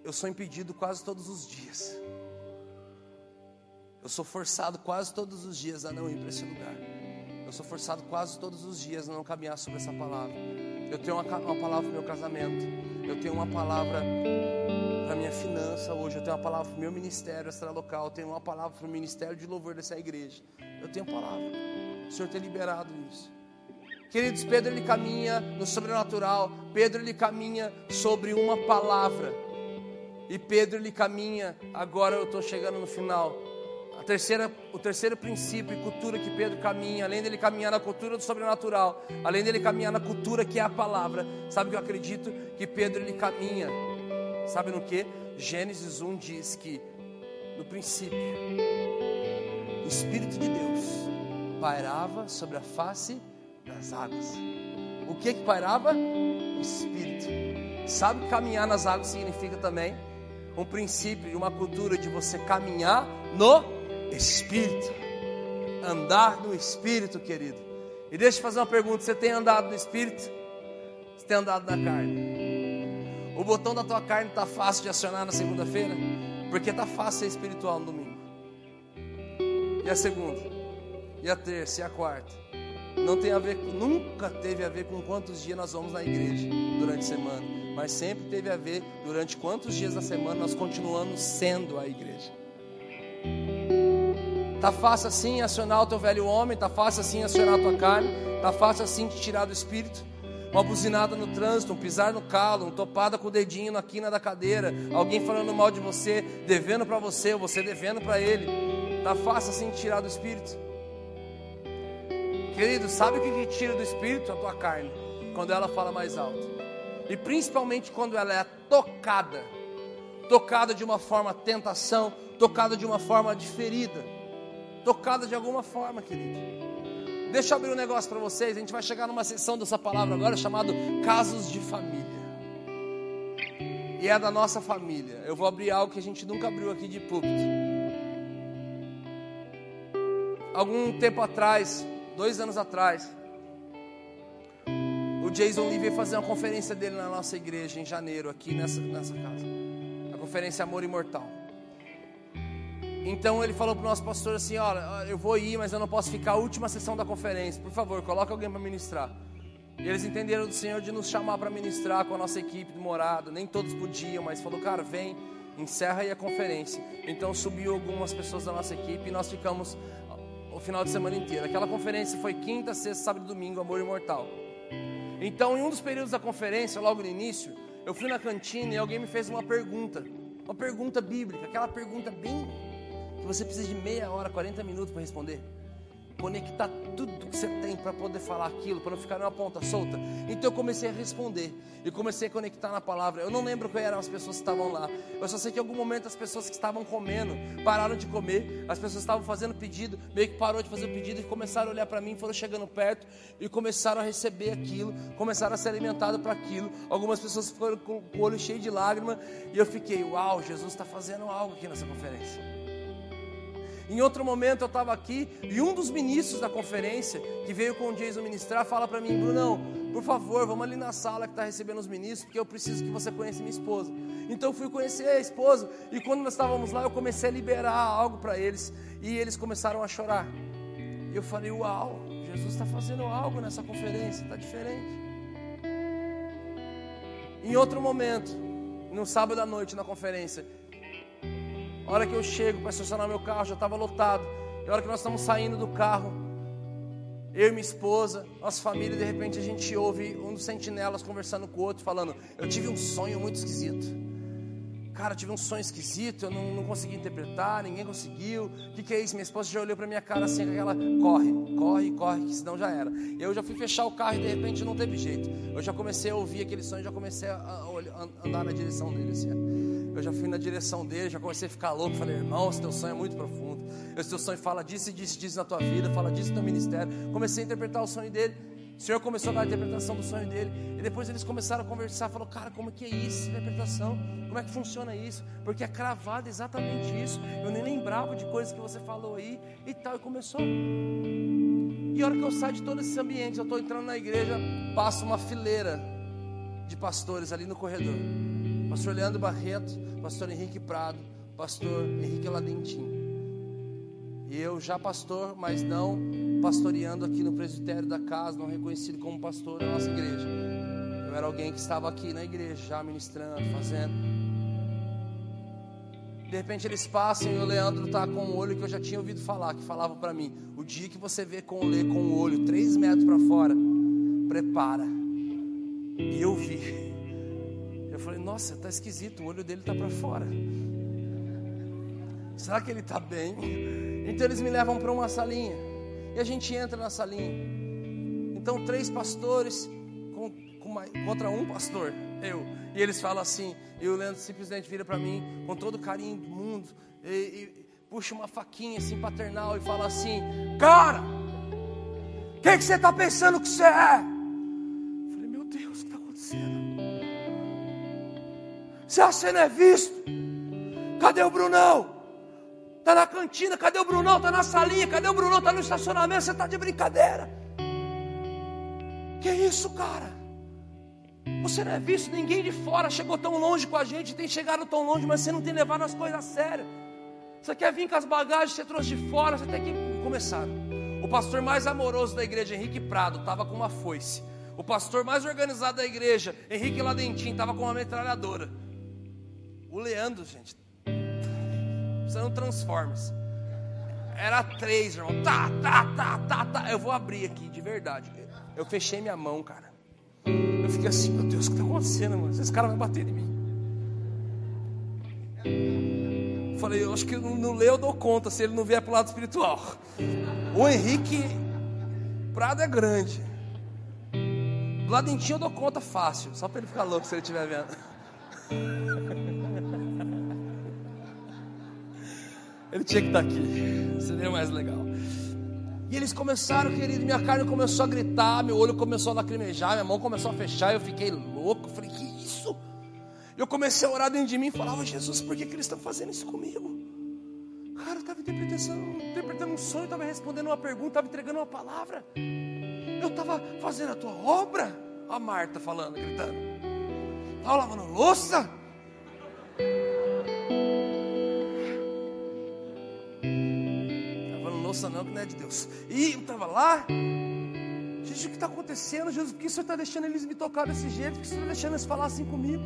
Eu sou impedido quase todos os dias. Eu sou forçado quase todos os dias a não ir para esse lugar. Eu sou forçado quase todos os dias a não caminhar sobre essa palavra. Eu tenho uma, uma palavra para o meu casamento. Eu tenho uma palavra para minha finança hoje. Eu tenho uma palavra para o meu ministério extra local. Eu tenho uma palavra para o ministério de louvor dessa igreja. Eu tenho palavra. O Senhor tem liberado isso. Queridos, Pedro ele caminha no sobrenatural. Pedro ele caminha sobre uma palavra. E Pedro ele caminha. Agora eu estou chegando no final. A terceira, o terceiro princípio e cultura que Pedro caminha, além dele caminhar na cultura do sobrenatural, além dele caminhar na cultura que é a palavra, sabe que eu acredito? Que Pedro ele caminha, sabe no que? Gênesis 1 diz que no princípio Espírito de Deus pairava sobre a face das águas. O que que pairava? O Espírito. Sabe caminhar nas águas significa também um princípio e uma cultura de você caminhar no Espírito. Andar no Espírito, querido. E deixa eu fazer uma pergunta: você tem andado no Espírito? Você tem andado na carne? O botão da tua carne está fácil de acionar na segunda-feira? Porque está fácil ser espiritual no domingo. E a segunda? E a terça? E a quarta? Não tem a ver, nunca teve a ver com quantos dias nós vamos na igreja durante a semana, mas sempre teve a ver durante quantos dias da semana nós continuamos sendo a igreja. Tá fácil assim acionar o teu velho homem, tá fácil assim acionar a tua carne, tá fácil assim te tirar do espírito. Uma buzinada no trânsito, um pisar no calo, um topada com o dedinho na quina da cadeira, alguém falando mal de você, devendo para você, você devendo para ele. Está fácil assim tirar do espírito. Querido, sabe o que tira do espírito? A tua carne, quando ela fala mais alto. E principalmente quando ela é tocada. Tocada de uma forma tentação, tocada de uma forma de ferida. Tocada de alguma forma, querido. Deixa eu abrir um negócio para vocês. A gente vai chegar numa sessão dessa palavra agora chamado casos de família. E é da nossa família. Eu vou abrir algo que a gente nunca abriu aqui de púlpito algum tempo atrás, dois anos atrás, o Jason Lee veio fazer uma conferência dele na nossa igreja em janeiro, aqui nessa, nessa casa. A conferência Amor Imortal. Então ele falou para o nosso pastor assim: Olha, eu vou ir, mas eu não posso ficar a última sessão da conferência. Por favor, coloque alguém para ministrar. E eles entenderam do Senhor de nos chamar para ministrar com a nossa equipe de morada. Nem todos podiam, mas falou: Cara, vem, encerra aí a conferência. Então subiu algumas pessoas da nossa equipe e nós ficamos o final de semana inteiro. Aquela conferência foi quinta, sexta, sábado e domingo, Amor Imortal. Então, em um dos períodos da conferência, logo no início, eu fui na cantina e alguém me fez uma pergunta. Uma pergunta bíblica, aquela pergunta bem que você precisa de meia hora, 40 minutos para responder conectar tudo que você tem para poder falar aquilo, para não ficar numa ponta solta. Então eu comecei a responder e comecei a conectar na palavra. Eu não lembro quem eram as pessoas que estavam lá. Eu só sei que em algum momento as pessoas que estavam comendo pararam de comer, as pessoas estavam fazendo pedido, meio que parou de fazer o pedido e começaram a olhar para mim, foram chegando perto e começaram a receber aquilo, começaram a ser alimentados para aquilo. Algumas pessoas foram com o olho cheio de lágrimas e eu fiquei, uau, Jesus está fazendo algo aqui nessa conferência. Em outro momento eu estava aqui e um dos ministros da conferência que veio com o Jason ministrar fala para mim, Brunão, por favor, vamos ali na sala que está recebendo os ministros, porque eu preciso que você conheça minha esposa. Então eu fui conhecer a esposa e quando nós estávamos lá eu comecei a liberar algo para eles e eles começaram a chorar. E eu falei, uau, Jesus está fazendo algo nessa conferência, está diferente. Em outro momento, no sábado à noite na conferência, a hora que eu chego para estacionar meu carro, já estava lotado. E a hora que nós estamos saindo do carro, eu e minha esposa, nossa família, de repente a gente ouve um dos sentinelas conversando com o outro, falando: Eu tive um sonho muito esquisito. Cara, tive um sonho esquisito, eu não, não consegui interpretar, ninguém conseguiu. O que, que é isso? Minha esposa já olhou para minha cara assim, aquela, corre, corre, corre, que senão já era. Eu já fui fechar o carro e de repente não teve jeito. Eu já comecei a ouvir aquele sonho, já comecei a, a andar na direção dele assim. Eu já fui na direção dele, já comecei a ficar louco. Falei, irmão, esse teu sonho é muito profundo. Esse teu sonho fala disso e disso, disso na tua vida, fala disso no teu ministério. Comecei a interpretar o sonho dele. O Senhor começou a dar a interpretação do sonho dele. E depois eles começaram a conversar. Falou, cara, como que é isso? Interpretação? Como é que funciona isso? Porque é cravado exatamente isso. Eu nem lembrava de coisas que você falou aí e tal. E começou. E a hora que eu saio de todo esse ambiente, eu estou entrando na igreja, passa uma fileira de pastores ali no corredor. Pastor Leandro Barreto, pastor Henrique Prado, pastor Henrique Ladentim. Eu já pastor, mas não pastoreando aqui no presbitério da casa, não reconhecido como pastor da nossa igreja. Eu era alguém que estava aqui na igreja, já ministrando, fazendo. De repente eles passam e o Leandro está com um olho que eu já tinha ouvido falar, que falava para mim: o dia que você vê com o com o olho três metros para fora, prepara. E eu vi. Eu falei: nossa, tá esquisito, o olho dele tá para fora. Será que ele está bem? Então eles me levam para uma salinha. E a gente entra na salinha. Então, três pastores com, com uma, contra um pastor, eu. E eles falam assim. E o Leandro simplesmente vira para mim, com todo o carinho do mundo, e, e puxa uma faquinha assim paternal e fala assim: Cara, o que, você está pensando que você é? Eu falei: Meu Deus, o que está acontecendo? Você acha é visto? Cadê o Brunão? Está na cantina, cadê o Brunão? Está na salinha, cadê o Brunão? Está no estacionamento, você está de brincadeira. Que isso, cara? Você não é visto, ninguém de fora chegou tão longe com a gente, tem chegado tão longe, mas você não tem levado as coisas a sério. Você quer vir com as bagagens você trouxe de fora, você tem que começar. O pastor mais amoroso da igreja, Henrique Prado, estava com uma foice. O pastor mais organizado da igreja, Henrique Ladentim, estava com uma metralhadora. O Leandro, gente, precisando Transformers. Era três, irmão. Tá, tá, tá, tá, tá. Eu vou abrir aqui, de verdade. Eu fechei minha mão, cara. Eu fiquei assim, meu Deus, o que está acontecendo, mano? Esses caras vão bater em mim. Falei, eu acho que no, no eu dou conta se ele não vier pro lado espiritual. O Henrique Prado é grande. Do lado eu dou conta fácil, só para ele ficar louco se ele estiver vendo. Ele tinha que estar aqui. Seria mais legal. E eles começaram, querido, minha carne começou a gritar, meu olho começou a lacrimejar, minha mão começou a fechar, eu fiquei louco. Falei, que isso? Eu comecei a orar dentro de mim e falava, Jesus, por que, que eles estão fazendo isso comigo? Cara, eu estava interpretando, interpretando um sonho, estava respondendo uma pergunta, estava entregando uma palavra. Eu estava fazendo a tua obra. A Marta falando, gritando. Estava lavando louça. Não, que não é de Deus. E eu estava lá, gente, o que está acontecendo, Jesus? Por que o Senhor está deixando eles me tocar desse jeito? Por que o Senhor está deixando eles falar assim comigo?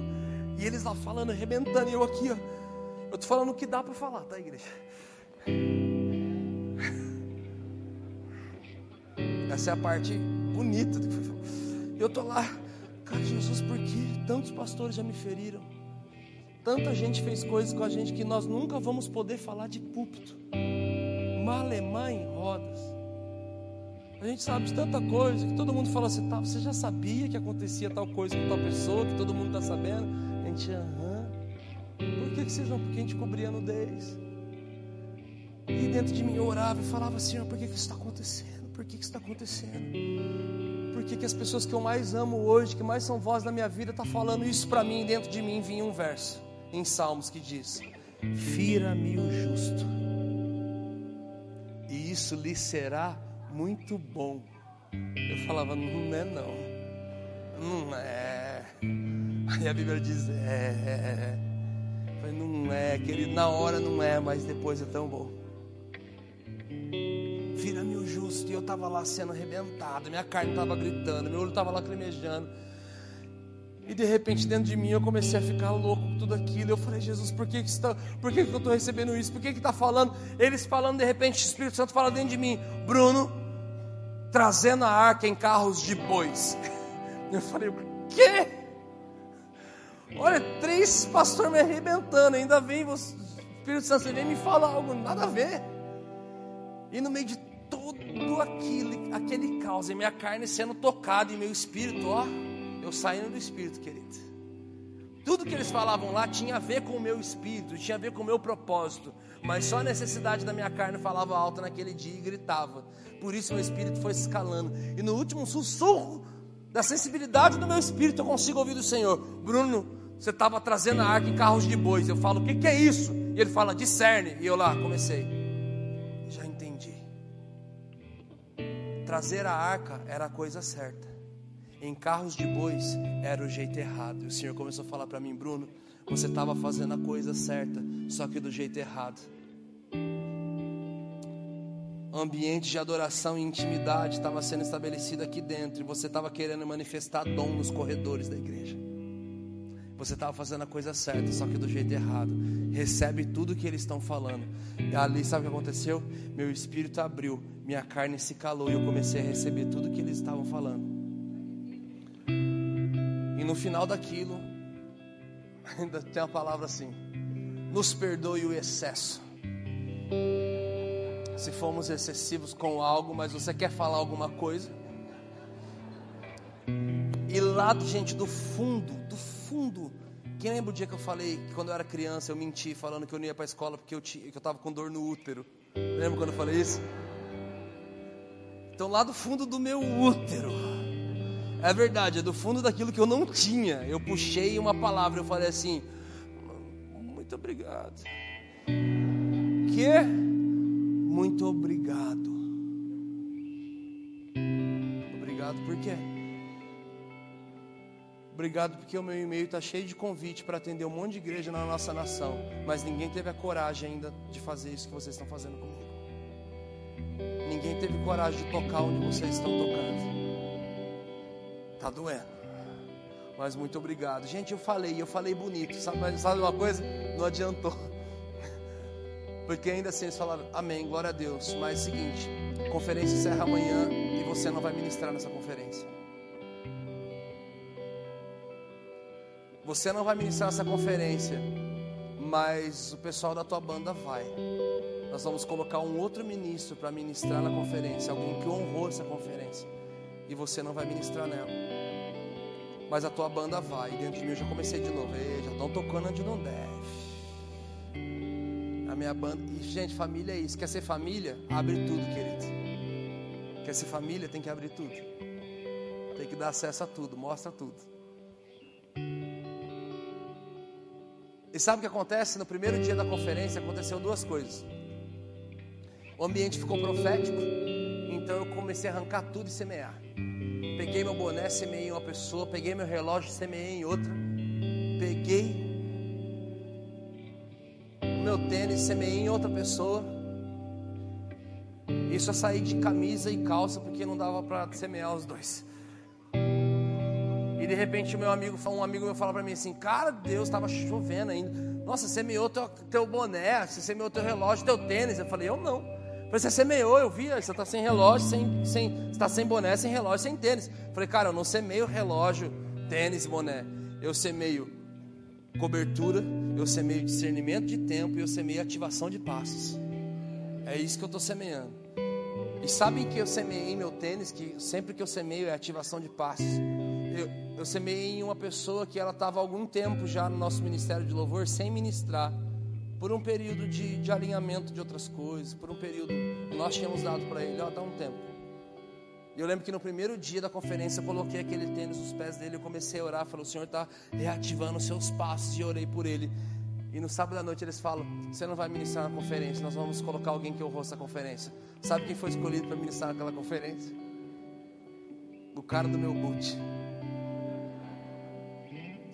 E eles lá falando, arrebentando, e eu aqui, ó. Eu estou falando o que dá para falar, tá, igreja? Essa é a parte bonita do que foi falado. Eu estou lá, cara, Jesus, por que tantos pastores já me feriram? Tanta gente fez coisas com a gente que nós nunca vamos poder falar de púlpito malemar em rodas. A gente sabe de tanta coisa que todo mundo fala assim, tá, você já sabia que acontecia tal coisa com tal pessoa, que todo mundo está sabendo? A gente, aham. Por que, que vocês não? Porque a gente cobria a nudez. E dentro de mim eu orava e falava, Senhor, por que, que isso está acontecendo? Por que, que isso está acontecendo? Por que, que as pessoas que eu mais amo hoje, que mais são voz na minha vida, estão tá falando isso para mim? Dentro de mim vinha um verso em Salmos que diz: Fira-me o justo e isso lhe será muito bom. Eu falava, não é não, não é. Aí a Bíblia diz, é. Falei, não é, querido, na hora não é, mas depois é tão bom. Vira-me o justo, e eu estava lá sendo arrebentado, minha carne estava gritando, meu olho estava lacrimejando. E de repente dentro de mim eu comecei a ficar louco com tudo aquilo. Eu falei, Jesus, por que, que, está, por que, que eu estou recebendo isso? Por que está falando? Eles falando, de repente o Espírito Santo fala dentro de mim, Bruno, trazendo a arca em carros de bois. Eu falei, o quê? Olha, três pastores me arrebentando, ainda vem você, Espírito Santo, você vem me falar algo, nada a ver. E no meio de todo aquele, aquele caos, e minha carne sendo tocada, e meu espírito, ó, eu saindo do espírito, querido. Tudo que eles falavam lá tinha a ver com o meu espírito, tinha a ver com o meu propósito, mas só a necessidade da minha carne falava alto naquele dia e gritava. Por isso meu espírito foi escalando. E no último sussurro da sensibilidade do meu espírito eu consigo ouvir do Senhor: Bruno, você estava trazendo a arca em carros de bois. Eu falo: O que, que é isso? E ele fala: Discerne. E eu lá comecei. Já entendi. Trazer a arca era a coisa certa em carros de bois era o jeito errado. E o Senhor começou a falar para mim, Bruno, você estava fazendo a coisa certa, só que do jeito errado. Ambiente de adoração e intimidade estava sendo estabelecido aqui dentro e você estava querendo manifestar dom nos corredores da igreja. Você estava fazendo a coisa certa, só que do jeito errado. Recebe tudo que eles estão falando. E ali, sabe o que aconteceu? Meu espírito abriu, minha carne se calou e eu comecei a receber tudo que eles estavam falando. E no final daquilo, ainda tem uma palavra assim: nos perdoe o excesso. Se fomos excessivos com algo, mas você quer falar alguma coisa. E lá, gente, do fundo, do fundo. Quem lembra o dia que eu falei que quando eu era criança eu menti falando que eu não ia para a escola porque eu, tinha, que eu tava com dor no útero? Lembra quando eu falei isso? Então, lá do fundo do meu útero é verdade, é do fundo daquilo que eu não tinha. Eu puxei uma palavra, eu falei assim: Muito obrigado. Que? Muito obrigado. Obrigado por quê? Obrigado porque o meu e-mail está cheio de convite para atender um monte de igreja na nossa nação, mas ninguém teve a coragem ainda de fazer isso que vocês estão fazendo comigo. Ninguém teve coragem de tocar onde vocês estão tocando. Tá doendo. Mas muito obrigado. Gente, eu falei, eu falei bonito. Sabe, sabe uma coisa? Não adiantou. Porque ainda assim eles falaram, amém, glória a Deus. Mas é o seguinte, conferência encerra amanhã e você não vai ministrar nessa conferência. Você não vai ministrar nessa conferência, mas o pessoal da tua banda vai. Nós vamos colocar um outro ministro para ministrar na conferência, alguém que honrou essa conferência. E você não vai ministrar nela mas a tua banda vai. E dentro de mim eu já comecei de novo. Ei, já estão tocando onde não deve. A minha banda. E, gente, família é isso. Quer ser família? Abre tudo, querido. Quer ser família? Tem que abrir tudo. Tem que dar acesso a tudo. Mostra tudo. E sabe o que acontece? No primeiro dia da conferência aconteceu duas coisas. O ambiente ficou profético. Então eu comecei a arrancar tudo e semear. Peguei meu boné, semeei em uma pessoa. Peguei meu relógio, semeei em outra. Peguei o meu tênis, semeei em outra pessoa. Isso eu saí de camisa e calça porque não dava para semear os dois. E de repente meu amigo, um amigo meu fala para mim assim, cara, Deus estava chovendo ainda. Nossa, semeou teu, teu boné, você semeou teu relógio, teu tênis. Eu falei, eu não. Falei, você semeou, eu vi, você está sem relógio, sem, sem, está sem boné, sem relógio, sem tênis. Falei, cara, eu não semeio relógio, tênis, boné. Eu semeio cobertura, eu semeio discernimento de tempo e eu semeio ativação de passos. É isso que eu estou semeando. E sabem que eu semeei meu tênis, que sempre que eu semeio é ativação de passos. Eu, eu semeei em uma pessoa que ela estava algum tempo já no nosso ministério de louvor sem ministrar por um período de, de alinhamento de outras coisas, por um período nós tínhamos dado para ele, ó, dá um tempo. E eu lembro que no primeiro dia da conferência eu coloquei aquele tênis nos pés dele, eu comecei a orar, falei, o Senhor está reativando os seus passos, e orei por ele. E no sábado à noite eles falam: Você não vai ministrar na conferência, nós vamos colocar alguém que honrou essa conferência. Sabe quem foi escolhido para ministrar naquela conferência? O cara do meu boot.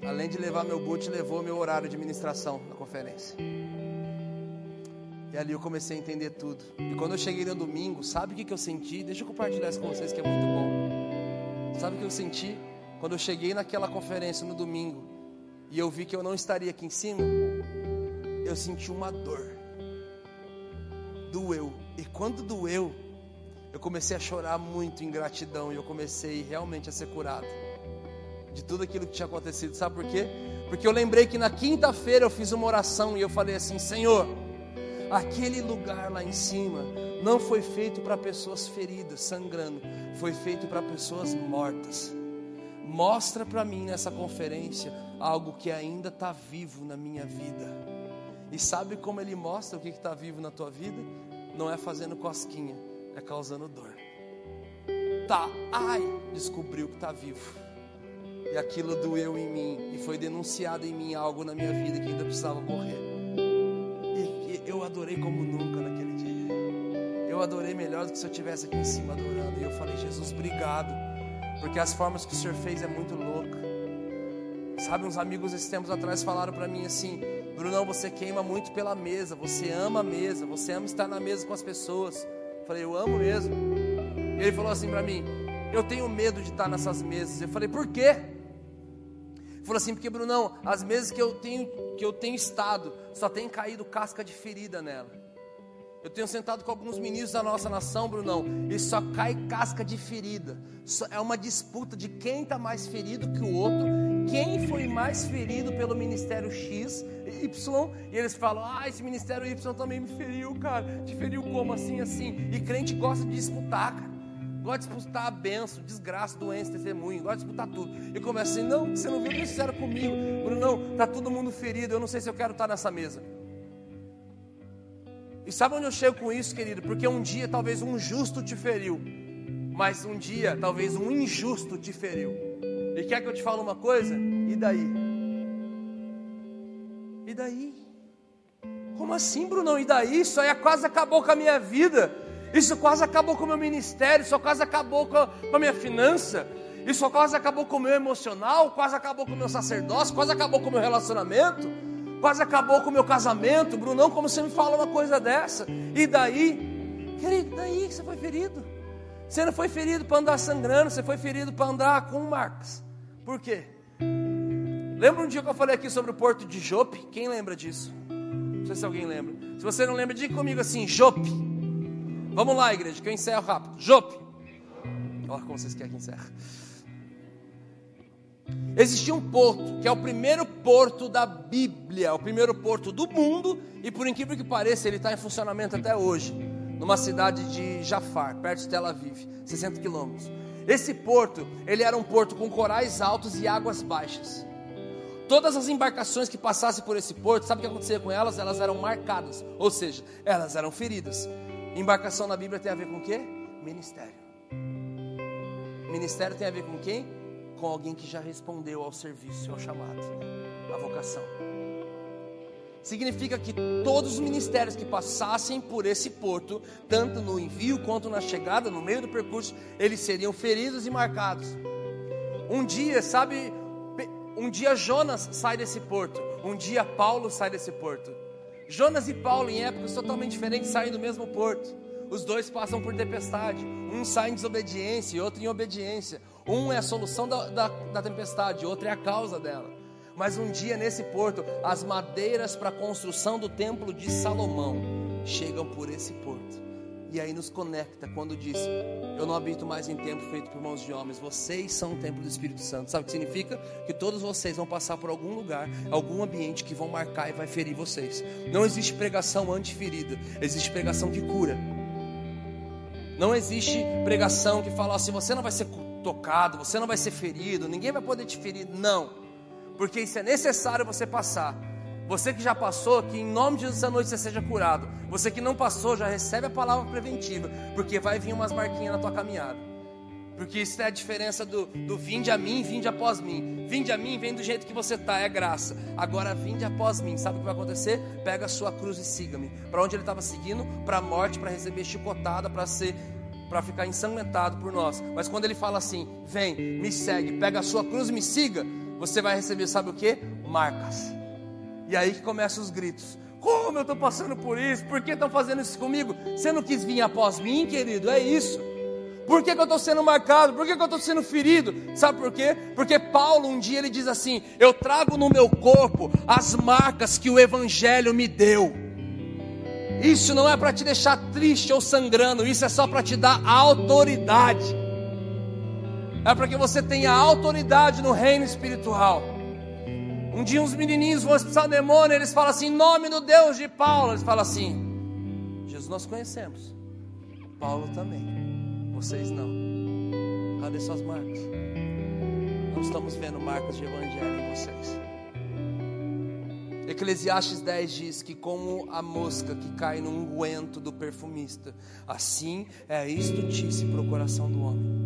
Além de levar meu boot, levou meu horário de ministração na conferência. E ali eu comecei a entender tudo. E quando eu cheguei no domingo, sabe o que, eu senti? Deixa eu compartilhar isso com vocês que é muito bom. Sabe o que eu senti? Quando eu cheguei naquela conferência no domingo e eu vi que eu não estaria aqui em cima, eu senti uma dor. Doeu. E quando doeu, eu comecei a chorar muito em gratidão e eu comecei realmente a ser curado de tudo aquilo que tinha acontecido. Sabe por quê? Porque eu lembrei que na quinta-feira eu fiz uma oração e eu falei assim: Senhor, aquele lugar lá em cima não foi feito para pessoas feridas, sangrando, foi feito para pessoas mortas. Mostra para mim nessa conferência algo que ainda está vivo na minha vida. E sabe como ele mostra o que está vivo na tua vida? Não é fazendo cosquinha, é causando dor. Tá, ai, descobriu que está vivo. E aquilo doeu em mim, e foi denunciado em mim algo na minha vida que ainda precisava morrer. Adorei como nunca naquele dia. Eu adorei melhor do que se eu estivesse aqui em cima adorando. E eu falei, Jesus, obrigado, porque as formas que o Senhor fez é muito louca. Sabe, uns amigos esses tempos atrás falaram para mim assim: Brunão, você queima muito pela mesa, você ama a mesa, você ama estar na mesa com as pessoas. Eu falei, eu amo mesmo. Ele falou assim para mim: Eu tenho medo de estar nessas mesas. Eu falei, por quê? Falou assim, porque Brunão, as mesas que eu tenho que eu tenho estado, só tem caído casca de ferida nela. Eu tenho sentado com alguns ministros da nossa nação, Brunão, e só cai casca de ferida. É uma disputa de quem está mais ferido que o outro, quem foi mais ferido pelo ministério X, Y, e eles falam: Ah, esse ministério Y também me feriu, cara. Te feriu como assim, assim? E crente gosta de disputar, cara. Gosta de disputar a benção, desgraça, doença, testemunho, gosta de disputar tudo. E começa assim: Não, você não viu o que fizeram comigo, Brunão, tá todo mundo ferido, eu não sei se eu quero estar nessa mesa. E sabe onde eu chego com isso, querido? Porque um dia talvez um justo te feriu, mas um dia talvez um injusto te feriu. E quer que eu te fale uma coisa? E daí? E daí? Como assim, Brunão? E daí? Isso aí quase acabou com a minha vida. Isso quase acabou com o meu ministério. Isso quase acabou com a minha finança. Isso quase acabou com o meu emocional. Quase acabou com o meu sacerdócio. Quase acabou com o meu relacionamento quase acabou com o meu casamento, Brunão, como você me fala uma coisa dessa? E daí, querido, daí que você foi ferido. Você não foi ferido para andar sangrando, você foi ferido para andar com marcas. Por quê? Lembra um dia que eu falei aqui sobre o porto de Jope? Quem lembra disso? Não sei se alguém lembra. Se você não lembra, diga comigo assim: Jope. Vamos lá, igreja, que eu encerro rápido. Jope. Olha como vocês querem que encerre. Existia um porto, que é o primeiro porto da Bíblia, o primeiro porto do mundo, e por incrível que pareça, ele está em funcionamento até hoje, numa cidade de Jafar, perto de Tel Aviv, 60 quilômetros. Esse porto, ele era um porto com corais altos e águas baixas. Todas as embarcações que passassem por esse porto, sabe o que acontecia com elas? Elas eram marcadas, ou seja, elas eram feridas. Embarcação na Bíblia tem a ver com o quê? Ministério. Ministério tem a ver com quem? com alguém que já respondeu ao serviço, ao chamado, à vocação. Significa que todos os ministérios que passassem por esse porto, tanto no envio quanto na chegada, no meio do percurso, eles seriam feridos e marcados. Um dia, sabe, um dia Jonas sai desse porto, um dia Paulo sai desse porto. Jonas e Paulo, em épocas totalmente diferentes, saem do mesmo porto. Os dois passam por tempestade. Um sai em desobediência e outro em obediência. Um é a solução da, da, da tempestade, outro é a causa dela. Mas um dia nesse porto, as madeiras para a construção do templo de Salomão chegam por esse porto. E aí nos conecta quando diz: Eu não habito mais em templo feito por mãos de homens, vocês são o templo do Espírito Santo. Sabe o que significa? Que todos vocês vão passar por algum lugar, algum ambiente que vão marcar e vai ferir vocês. Não existe pregação anti-ferida, existe pregação que cura. Não existe pregação que fala assim: você não vai ser tocado, você não vai ser ferido, ninguém vai poder te ferir. Não, porque isso é necessário você passar. Você que já passou, que em nome de Jesus essa noite você seja curado. Você que não passou, já recebe a palavra preventiva, porque vai vir umas marquinhas na tua caminhada. Porque isso é a diferença do, do vinde a mim, vinde após mim. Vinde a mim, vem do jeito que você está, é graça. Agora vinde após mim, sabe o que vai acontecer? Pega a sua cruz e siga-me. Para onde ele estava seguindo? Para a morte, para receber chicotada, para ser para ficar ensanguentado por nós. Mas quando ele fala assim: vem, me segue, pega a sua cruz e me siga, você vai receber, sabe o que? Marcas. E aí que começam os gritos. Como eu estou passando por isso? Por que estão fazendo isso comigo? Você não quis vir após mim, querido? É isso. Por que, que eu estou sendo marcado? Por que, que eu estou sendo ferido? Sabe por quê? Porque Paulo um dia ele diz assim: Eu trago no meu corpo as marcas que o Evangelho me deu. Isso não é para te deixar triste ou sangrando, isso é só para te dar autoridade. É para que você tenha autoridade no reino espiritual. Um dia uns menininhos vão expulsar o demônio, eles falam assim, em nome do Deus de Paulo. Eles falam assim, Jesus nós conhecemos, Paulo também, vocês não. Cadê suas marcas? Não estamos vendo marcas de evangelho em vocês. Eclesiastes 10 diz que, como a mosca que cai no unguento do perfumista, assim é a estutice para o coração do homem.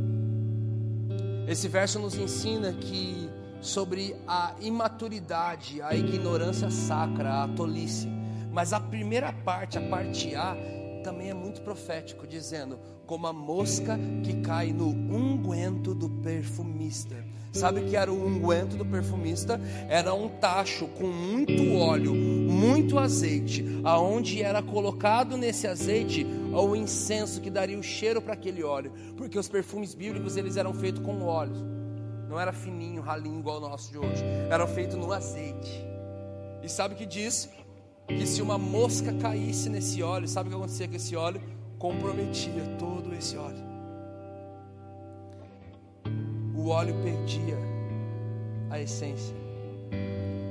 Esse verso nos ensina que sobre a imaturidade, a ignorância sacra, a tolice. Mas a primeira parte, a parte A, também é muito profético, dizendo: como a mosca que cai no unguento do perfumista. Sabe que era o unguento do perfumista? Era um tacho com muito óleo, muito azeite, aonde era colocado nesse azeite o incenso que daria o cheiro para aquele óleo, porque os perfumes bíblicos eles eram feitos com óleo. Não era fininho, ralinho igual o nosso de hoje. Eram feitos no azeite. E sabe o que diz? Que se uma mosca caísse nesse óleo, sabe o que acontecia com esse óleo? Comprometia todo esse óleo. O óleo perdia a essência.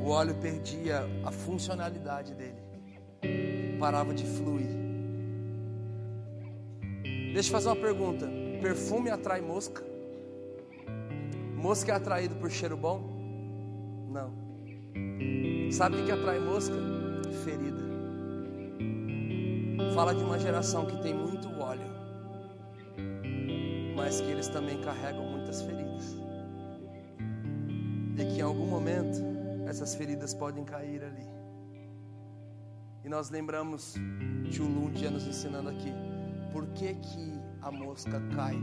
O óleo perdia a funcionalidade dele. Parava de fluir. Deixa eu fazer uma pergunta. Perfume atrai mosca? Mosca é atraído por cheiro bom? Não. Sabe o que atrai mosca? Ferida. Fala de uma geração que tem muito óleo, mas que eles também carregam muitas feridas. E que em algum momento essas feridas podem cair ali. E nós lembramos de um dia nos ensinando aqui. Por que, que a mosca cai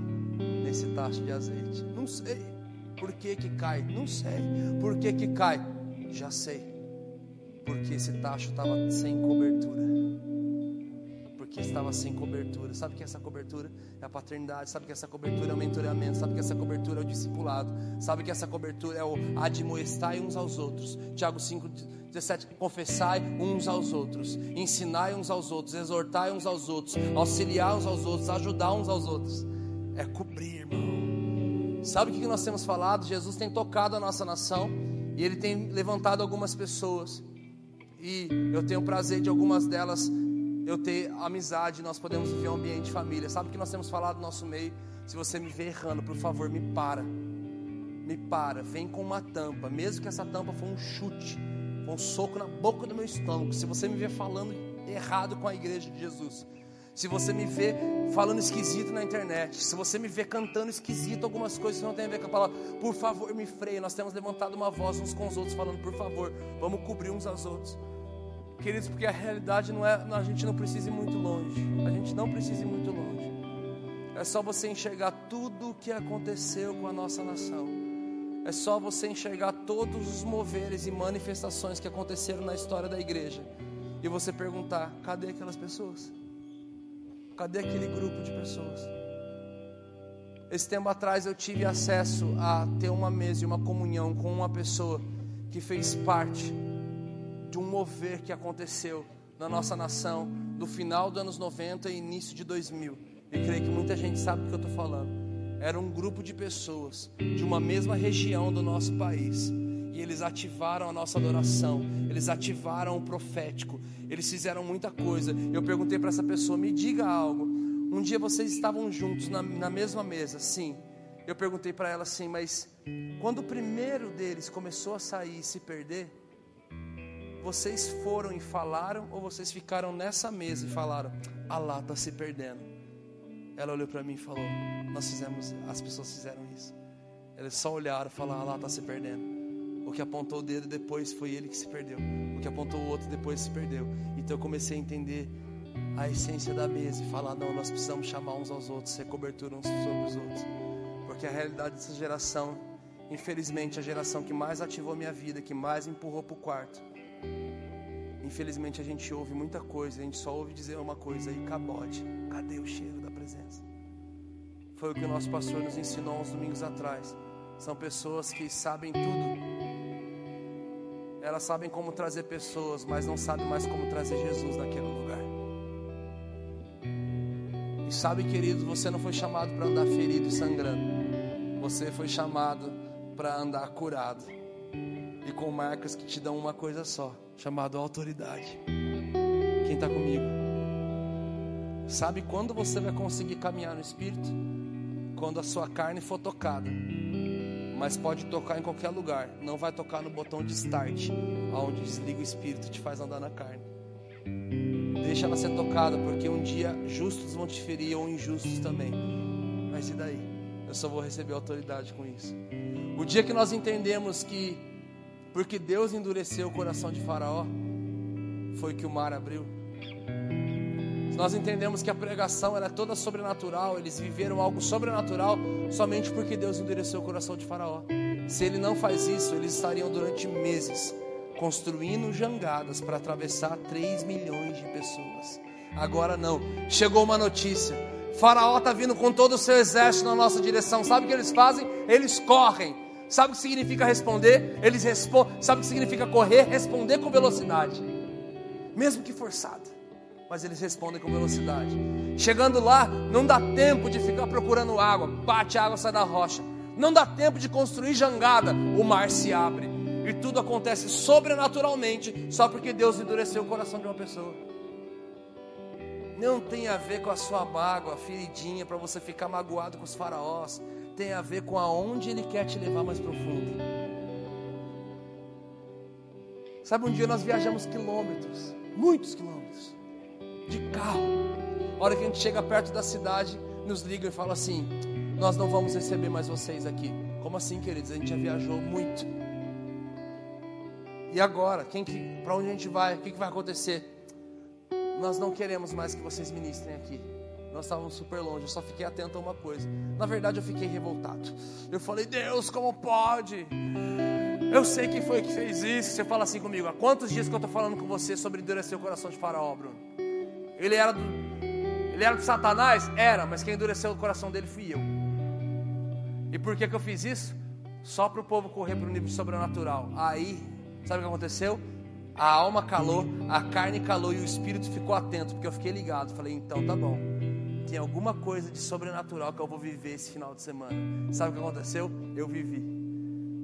nesse tacho de azeite? Não sei. Por que que cai? Não sei. Por que que cai? Já sei. Porque esse tacho estava sem cobertura. Porque estava sem cobertura. Sabe que é essa cobertura? É a paternidade. Sabe que é essa cobertura? É o mentoreamento. Sabe que é essa cobertura? É o discipulado. Sabe que essa cobertura? É o admoestar uns aos outros. Tiago 5, 17. Confessai uns aos outros. Ensinai uns aos outros. Exortai uns aos outros. Auxiliar uns aos outros. Ajudar uns aos outros. É cobrir, irmão. Sabe o que nós temos falado? Jesus tem tocado a nossa nação e ele tem levantado algumas pessoas. E eu tenho o prazer de algumas delas eu ter amizade, nós podemos viver um ambiente de família. Sabe o que nós temos falado no nosso meio? Se você me vê errando, por favor, me para. Me para, vem com uma tampa, mesmo que essa tampa for um chute, for um soco na boca do meu estômago. Se você me vê falando errado com a igreja de Jesus, se você me vê falando esquisito na internet, se você me vê cantando esquisito algumas coisas que não tem a ver com a palavra, por favor, me freie. Nós temos levantado uma voz uns com os outros, falando, por favor, vamos cobrir uns aos outros. Queridos, porque a realidade não é, a gente não precisa ir muito longe. A gente não precisa ir muito longe. É só você enxergar tudo o que aconteceu com a nossa nação. É só você enxergar todos os moveres e manifestações que aconteceram na história da igreja. E você perguntar: cadê aquelas pessoas? Cadê aquele grupo de pessoas? Esse tempo atrás eu tive acesso a ter uma mesa e uma comunhão com uma pessoa que fez parte de um mover que aconteceu na nossa nação do final dos anos 90 e início de 2000. E creio que muita gente sabe do que eu estou falando. Era um grupo de pessoas de uma mesma região do nosso país. E eles ativaram a nossa adoração, eles ativaram o profético, eles fizeram muita coisa. Eu perguntei para essa pessoa: me diga algo. Um dia vocês estavam juntos na, na mesma mesa, sim. Eu perguntei para ela assim, mas quando o primeiro deles começou a sair e se perder, vocês foram e falaram ou vocês ficaram nessa mesa e falaram: Allah está se perdendo? Ela olhou para mim e falou: Nós fizemos, as pessoas fizeram isso. Eles só olharam e falaram: Allah está se perdendo. O que apontou o dedo depois foi ele que se perdeu. O que apontou o outro depois se perdeu. Então eu comecei a entender a essência da mesa e falar: não, nós precisamos chamar uns aos outros, ser cobertura uns sobre os outros. Porque a realidade dessa geração, infelizmente, a geração que mais ativou minha vida, que mais empurrou para o quarto. Infelizmente a gente ouve muita coisa, a gente só ouve dizer uma coisa aí, cabote. Cadê o cheiro da presença? Foi o que o nosso pastor nos ensinou uns domingos atrás. São pessoas que sabem tudo, elas sabem como trazer pessoas, mas não sabem mais como trazer Jesus naquele lugar. E sabe, querido, você não foi chamado para andar ferido e sangrando. Você foi chamado para andar curado. e com marcas que te dão uma coisa só, chamada autoridade. Quem está comigo? Sabe quando você vai conseguir caminhar no Espírito? Quando a sua carne for tocada. Mas pode tocar em qualquer lugar. Não vai tocar no botão de start, onde desliga o Espírito e te faz andar na carne. Deixa ela ser tocada, porque um dia justos vão te ferir ou injustos também. Mas e daí? Eu só vou receber autoridade com isso. O dia que nós entendemos que, porque Deus endureceu o coração de Faraó, foi que o mar abriu. Nós entendemos que a pregação era toda sobrenatural, eles viveram algo sobrenatural somente porque Deus endureceu o coração de Faraó. Se ele não faz isso, eles estariam durante meses construindo jangadas para atravessar 3 milhões de pessoas. Agora não. Chegou uma notícia. Faraó está vindo com todo o seu exército na nossa direção. Sabe o que eles fazem? Eles correm. Sabe o que significa responder? Eles respondem. Sabe o que significa correr? Responder com velocidade. Mesmo que forçado. Mas eles respondem com velocidade. Chegando lá, não dá tempo de ficar procurando água. Bate a água, sai da rocha. Não dá tempo de construir jangada. O mar se abre e tudo acontece sobrenaturalmente só porque Deus endureceu o coração de uma pessoa. Não tem a ver com a sua mágoa, feridinha, para você ficar magoado com os faraós. Tem a ver com aonde Ele quer te levar mais profundo. Sabe, um dia nós viajamos quilômetros, muitos quilômetros, de carro. A hora que a gente chega perto da cidade, nos liga e fala assim: Nós não vamos receber mais vocês aqui. Como assim, queridos? A gente já viajou muito. E agora? Quem que, para onde a gente vai? O que, que vai acontecer? Nós não queremos mais que vocês ministrem aqui. Nós estávamos super longe, eu só fiquei atento a uma coisa. Na verdade, eu fiquei revoltado. Eu falei, Deus, como pode? Eu sei quem foi que fez isso. Você fala assim comigo: há quantos dias que eu estou falando com você sobre endurecer o coração de Faraó, Bruno? Ele era do, ele era de Satanás? Era, mas quem endureceu o coração dele fui eu. E por que, que eu fiz isso? Só para o povo correr para o nível sobrenatural. Aí Sabe o que aconteceu? A alma calou, a carne calou e o espírito ficou atento, porque eu fiquei ligado. Falei, então tá bom. Tem alguma coisa de sobrenatural que eu vou viver esse final de semana. Sabe o que aconteceu? Eu vivi.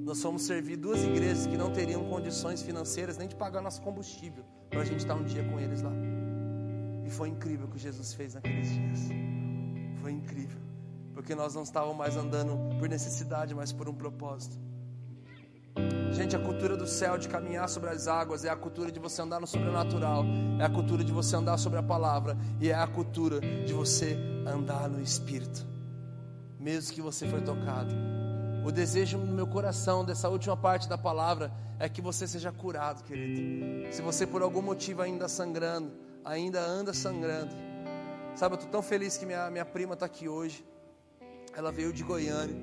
Nós fomos servir duas igrejas que não teriam condições financeiras nem de pagar nosso combustível para a gente estar um dia com eles lá. E foi incrível o que Jesus fez naqueles dias. Foi incrível. Porque nós não estávamos mais andando por necessidade, mas por um propósito. Gente, a cultura do céu de caminhar sobre as águas é a cultura de você andar no sobrenatural, é a cultura de você andar sobre a palavra e é a cultura de você andar no espírito. Mesmo que você foi tocado. O desejo no meu coração dessa última parte da palavra é que você seja curado, querido. Se você por algum motivo ainda sangrando, ainda anda sangrando. Sabe, eu estou tão feliz que minha, minha prima está aqui hoje. Ela veio de Goiânia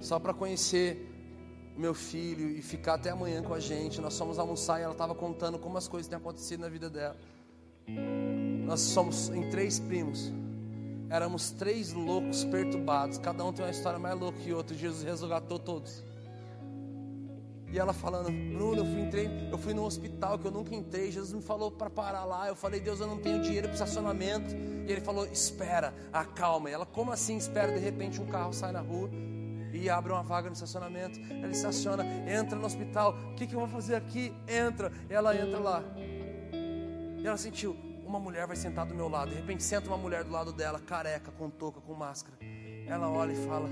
só para conhecer meu filho e ficar até amanhã com a gente. Nós fomos almoçar e ela estava contando como as coisas têm acontecido na vida dela. Nós somos em três primos. Éramos três loucos perturbados. Cada um tem uma história mais louca que outra. Jesus resgatou todos. E ela falando, Bruno, eu fui, entrei, eu fui num hospital que eu nunca entrei. Jesus me falou para parar lá. Eu falei, Deus, eu não tenho dinheiro para estacionamento. E ele falou, espera, acalma. E ela, como assim espera? De repente um carro sai na rua e abre uma vaga no estacionamento. Ela estaciona, entra no hospital. O que, que eu vou fazer aqui? Entra. Ela entra lá. E ela sentiu: uma mulher vai sentar do meu lado. De repente, senta uma mulher do lado dela, careca, com touca, com máscara. Ela olha e fala.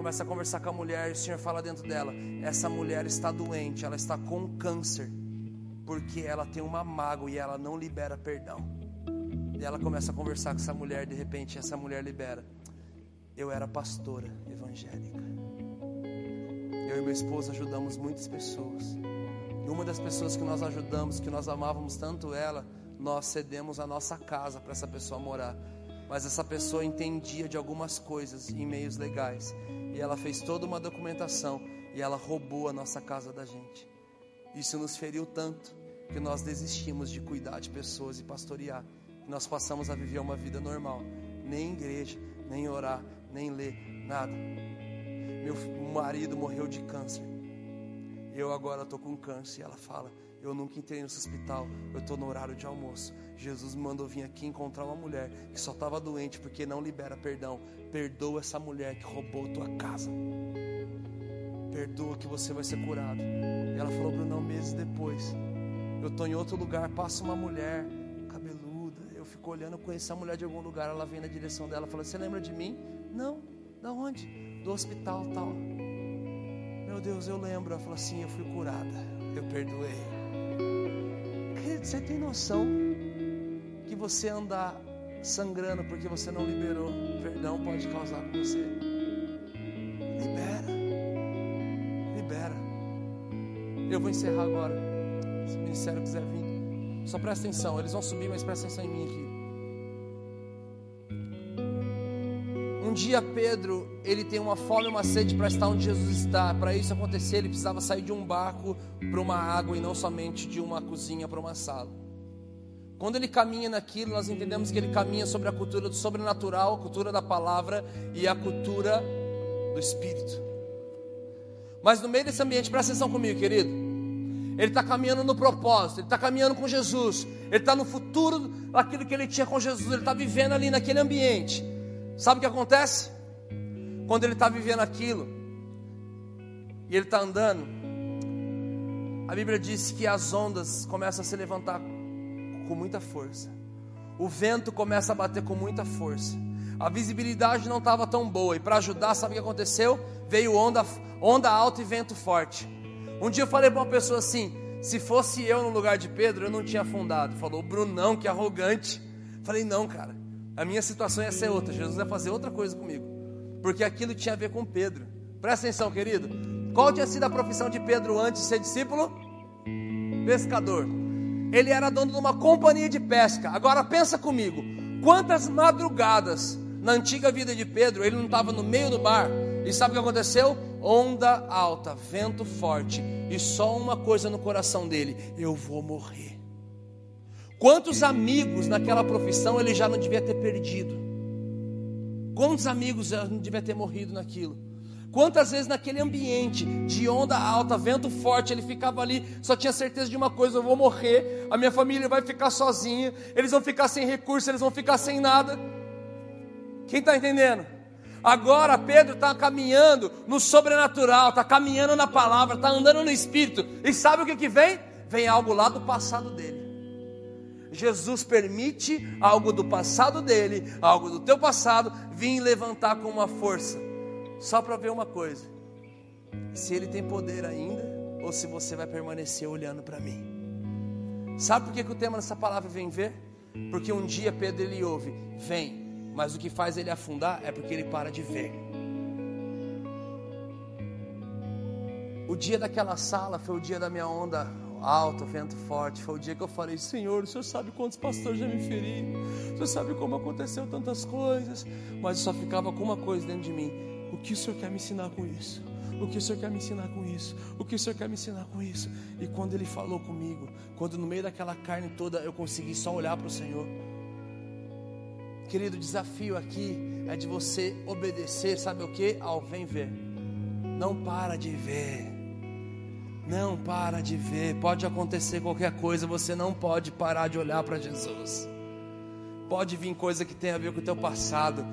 Começa a conversar com a mulher e o Senhor fala dentro dela: essa mulher está doente, ela está com câncer, porque ela tem uma mágoa e ela não libera perdão. E ela começa a conversar com essa mulher, de repente essa mulher libera. Eu era pastora evangélica. Eu e meu esposo ajudamos muitas pessoas. E uma das pessoas que nós ajudamos, que nós amávamos tanto ela, nós cedemos a nossa casa para essa pessoa morar. Mas essa pessoa entendia de algumas coisas em meios legais. E ela fez toda uma documentação e ela roubou a nossa casa da gente. Isso nos feriu tanto que nós desistimos de cuidar de pessoas e pastorear. Nós passamos a viver uma vida normal, nem igreja, nem orar, nem ler, nada. Meu marido morreu de câncer. Eu agora estou com câncer. E ela fala: Eu nunca entrei nesse hospital. Eu estou no horário de almoço. Jesus me mandou vir aqui encontrar uma mulher que só estava doente porque não libera perdão. Perdoa essa mulher que roubou tua casa. perdoa que você vai ser curado. E ela falou, Brunão, meses depois, eu estou em outro lugar, passa uma mulher cabeluda, eu fico olhando, eu conheci a mulher de algum lugar, ela vem na direção dela, fala, você lembra de mim? Não, da onde? Do hospital tal. Meu Deus, eu lembro. Ela falou assim, eu fui curada, eu perdoei. Você tem noção que você andar sangrando porque você não liberou perdão pode causar com você? Libera. Libera. Eu vou encerrar agora. Se o ministério quiser vir. Só presta atenção. Eles vão subir, mas presta atenção em mim aqui. Um dia Pedro, ele tem uma fome e uma sede para estar onde Jesus está. Para isso acontecer, ele precisava sair de um barco para uma água e não somente de uma cozinha para uma sala. Quando ele caminha naquilo, nós entendemos que ele caminha sobre a cultura do sobrenatural, a cultura da palavra e a cultura do espírito. Mas no meio desse ambiente, presta atenção comigo, querido. Ele está caminhando no propósito, ele está caminhando com Jesus, ele está no futuro daquilo que ele tinha com Jesus, ele está vivendo ali naquele ambiente. Sabe o que acontece? Quando ele está vivendo aquilo e ele está andando, a Bíblia diz que as ondas começam a se levantar com muita força, o vento começa a bater com muita força, a visibilidade não estava tão boa, e para ajudar, sabe o que aconteceu? Veio onda, onda alta e vento forte. Um dia eu falei para uma pessoa assim: se fosse eu no lugar de Pedro, eu não tinha afundado. Falou, Brunão, que arrogante. Falei, não, cara. A minha situação ia ser outra. Jesus ia fazer outra coisa comigo. Porque aquilo tinha a ver com Pedro. Presta atenção, querido. Qual tinha sido a profissão de Pedro antes de ser discípulo? Pescador. Ele era dono de uma companhia de pesca. Agora pensa comigo. Quantas madrugadas na antiga vida de Pedro ele não estava no meio do mar? E sabe o que aconteceu? Onda alta, vento forte. E só uma coisa no coração dele: eu vou morrer. Quantos amigos naquela profissão ele já não devia ter perdido? Quantos amigos já não devia ter morrido naquilo? Quantas vezes naquele ambiente de onda alta, vento forte, ele ficava ali, só tinha certeza de uma coisa: eu vou morrer, a minha família vai ficar sozinha, eles vão ficar sem recurso, eles vão ficar sem nada. Quem está entendendo? Agora Pedro está caminhando no sobrenatural, está caminhando na palavra, está andando no espírito, e sabe o que, que vem? Vem algo lá do passado dele. Jesus permite algo do passado dele, algo do teu passado, vir levantar com uma força, só para ver uma coisa: se ele tem poder ainda, ou se você vai permanecer olhando para mim. Sabe por que, que o tema dessa palavra vem ver? Porque um dia Pedro ele ouve, vem, mas o que faz ele afundar é porque ele para de ver. O dia daquela sala foi o dia da minha onda alto, vento forte. Foi o dia que eu falei: Senhor, o Senhor sabe quantos pastores já me feriram, o Senhor sabe como aconteceu tantas coisas, mas só ficava com uma coisa dentro de mim: o que o Senhor quer me ensinar com isso? O que o Senhor quer me ensinar com isso? O que o Senhor quer me ensinar com isso? E quando Ele falou comigo, quando no meio daquela carne toda eu consegui só olhar para o Senhor, querido, o desafio aqui é de você obedecer, sabe o que? Ao vem ver, não para de ver. Não para de ver. Pode acontecer qualquer coisa, você não pode parar de olhar para Jesus. Pode vir coisa que tem a ver com o teu passado.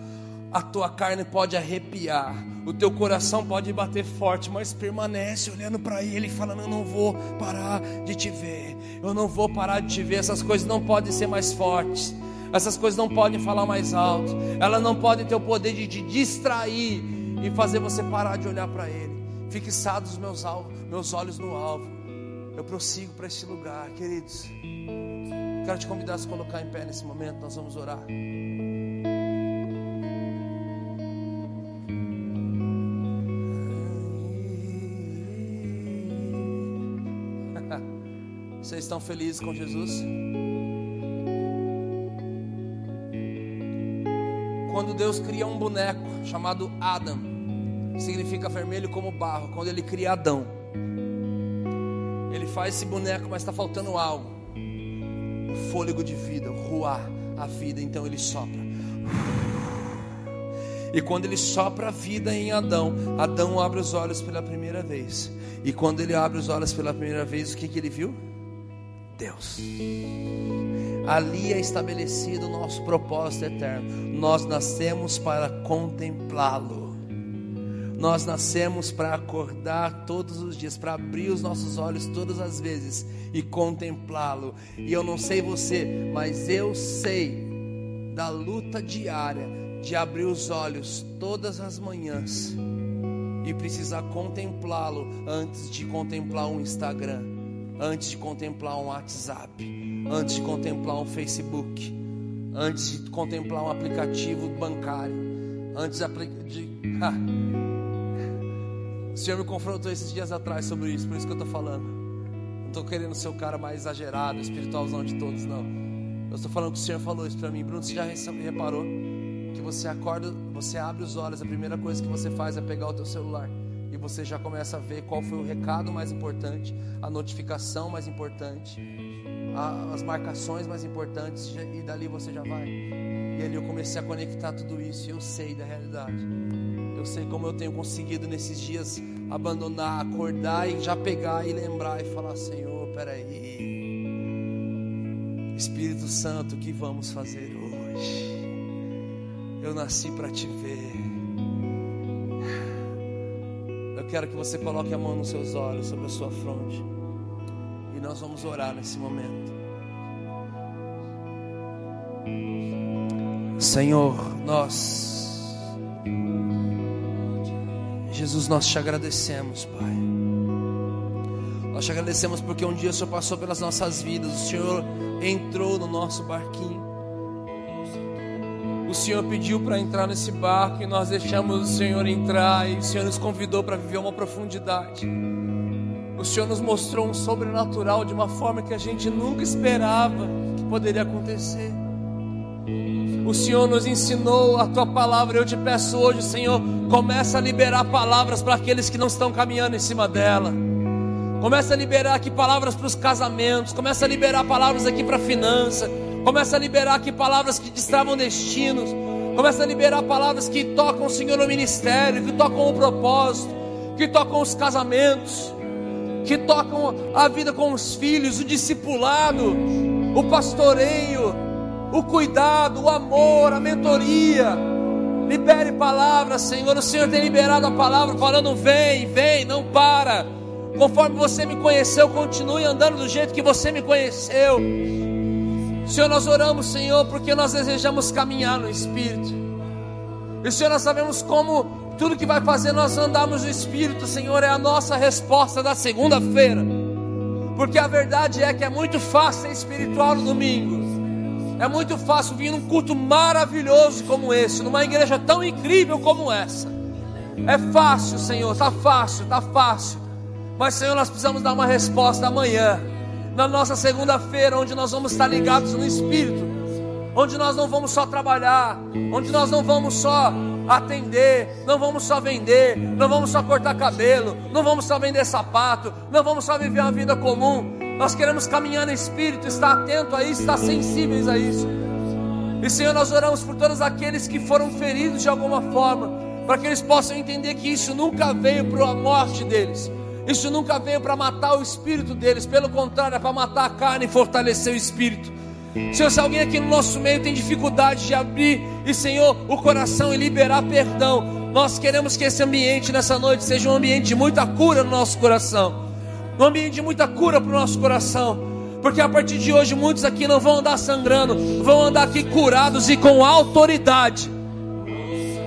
A tua carne pode arrepiar, o teu coração pode bater forte, mas permanece olhando para Ele, falando: Eu não vou parar de te ver, eu não vou parar de te ver. Essas coisas não podem ser mais fortes, essas coisas não podem falar mais alto, elas não podem ter o poder de te distrair e fazer você parar de olhar para Ele fixados os meus, meus olhos no alvo. Eu prossigo para este lugar, queridos. Quero te convidar a se colocar em pé nesse momento, nós vamos orar. Vocês estão felizes com Jesus? Quando Deus cria um boneco chamado Adam, significa vermelho como barro. Quando ele cria Adão, ele faz esse boneco, mas está faltando algo: o fôlego de vida, o ruar, a vida. Então ele sopra. E quando ele sopra a vida em Adão, Adão abre os olhos pela primeira vez. E quando ele abre os olhos pela primeira vez, o que, que ele viu? Deus. Ali é estabelecido o nosso propósito eterno. Nós nascemos para contemplá-lo Nós nascemos para acordar todos os dias, para abrir os nossos olhos todas as vezes e contemplá-lo. E eu não sei você, mas eu sei da luta diária de abrir os olhos todas as manhãs e precisar contemplá-lo antes de contemplar um Instagram, antes de contemplar um WhatsApp, antes de contemplar um Facebook, antes de contemplar um aplicativo bancário, antes de. O Senhor me confrontou esses dias atrás sobre isso, por isso que eu estou falando. Não estou querendo ser o cara mais exagerado, espiritualzão de todos, não. Eu estou falando que o Senhor falou isso para mim. Bruno, você já reparou? que você acorda, você abre os olhos, a primeira coisa que você faz é pegar o teu celular e você já começa a ver qual foi o recado mais importante, a notificação mais importante, a, as marcações mais importantes e dali você já vai. E ali eu comecei a conectar tudo isso e eu sei da realidade. Eu sei como eu tenho conseguido nesses dias abandonar, acordar e já pegar e lembrar e falar: Senhor, peraí, Espírito Santo, o que vamos fazer hoje? Eu nasci para te ver. Eu quero que você coloque a mão nos seus olhos, sobre a sua fronte. E nós vamos orar nesse momento. Senhor, nós, Jesus, nós te agradecemos, Pai. Nós te agradecemos porque um dia o Senhor passou pelas nossas vidas, o Senhor entrou no nosso barquinho. O Senhor pediu para entrar nesse barco e nós deixamos o Senhor entrar e o Senhor nos convidou para viver uma profundidade. O Senhor nos mostrou um sobrenatural de uma forma que a gente nunca esperava que poderia acontecer. O Senhor nos ensinou a tua palavra. Eu te peço hoje, Senhor, começa a liberar palavras para aqueles que não estão caminhando em cima dela. Começa a liberar aqui palavras para os casamentos. Começa a liberar palavras aqui para a finança Começa a liberar aqui palavras que destravam destinos. Começa a liberar palavras que tocam o Senhor no ministério, que tocam o propósito, que tocam os casamentos, que tocam a vida com os filhos, o discipulado, o pastoreio, o cuidado, o amor, a mentoria. Libere palavras, Senhor. O Senhor tem liberado a palavra, falando: vem, vem, não para. Conforme você me conheceu, continue andando do jeito que você me conheceu. Senhor, nós oramos, Senhor, porque nós desejamos caminhar no Espírito. E Senhor, nós sabemos como tudo que vai fazer nós andarmos no Espírito, Senhor, é a nossa resposta da segunda-feira. Porque a verdade é que é muito fácil ser espiritual no domingo. É muito fácil vir num culto maravilhoso como esse, numa igreja tão incrível como essa. É fácil, Senhor, está fácil, está fácil. Mas, Senhor, nós precisamos dar uma resposta amanhã na nossa segunda-feira, onde nós vamos estar ligados no Espírito, onde nós não vamos só trabalhar, onde nós não vamos só atender, não vamos só vender, não vamos só cortar cabelo, não vamos só vender sapato, não vamos só viver uma vida comum. Nós queremos caminhar no Espírito, estar atento a isso, estar sensíveis a isso. E Senhor, nós oramos por todos aqueles que foram feridos de alguma forma, para que eles possam entender que isso nunca veio para a morte deles, isso nunca veio para matar o espírito deles, pelo contrário, é para matar a carne e fortalecer o espírito. Senhor, se alguém aqui no nosso meio tem dificuldade de abrir e, Senhor, o coração e liberar perdão, nós queremos que esse ambiente nessa noite seja um ambiente de muita cura no nosso coração, um ambiente de muita cura para o nosso coração, porque a partir de hoje muitos aqui não vão andar sangrando, vão andar aqui curados e com autoridade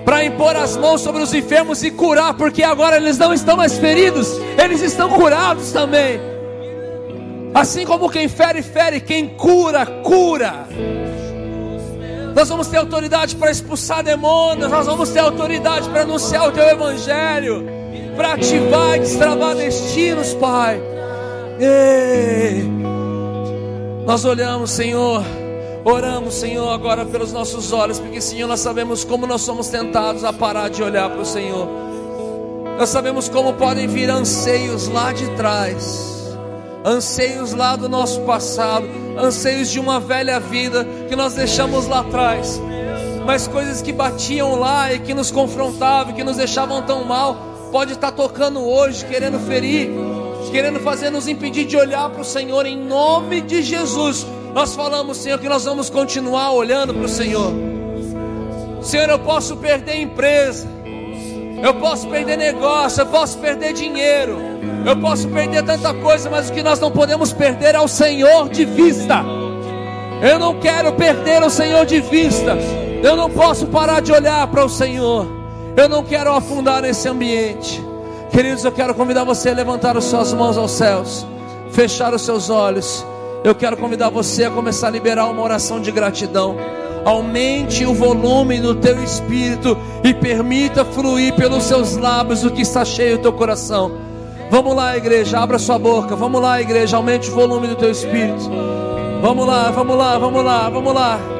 para impor as mãos sobre os enfermos e curar, porque agora eles não estão mais feridos, eles estão curados também. Assim como quem fere, fere, quem cura, cura. Nós vamos ter autoridade para expulsar demônios, nós vamos ter autoridade para anunciar o teu evangelho, para ativar e destravar destinos, Pai. Ei. Nós olhamos, Senhor Oramos, Senhor, agora pelos nossos olhos, porque, Senhor, nós sabemos como nós somos tentados a parar de olhar para o Senhor. Nós sabemos como podem vir anseios lá de trás, anseios lá do nosso passado, anseios de uma velha vida que nós deixamos lá atrás, mas coisas que batiam lá e que nos confrontavam, que nos deixavam tão mal, pode estar tocando hoje, querendo ferir, querendo fazer nos impedir de olhar para o Senhor em nome de Jesus. Nós falamos, Senhor, que nós vamos continuar olhando para o Senhor. Senhor, eu posso perder empresa, Eu posso perder negócio, eu posso perder dinheiro, eu posso perder tanta coisa, mas o que nós não podemos perder é o Senhor de vista. Eu não quero perder o Senhor de vista. Eu não posso parar de olhar para o Senhor. Eu não quero afundar nesse ambiente. Queridos, eu quero convidar você a levantar as suas mãos aos céus, fechar os seus olhos. Eu quero convidar você a começar a liberar uma oração de gratidão. Aumente o volume do teu espírito e permita fluir pelos seus lábios o que está cheio do teu coração. Vamos lá, igreja, abra sua boca. Vamos lá, igreja, aumente o volume do teu espírito. Vamos lá, vamos lá, vamos lá, vamos lá.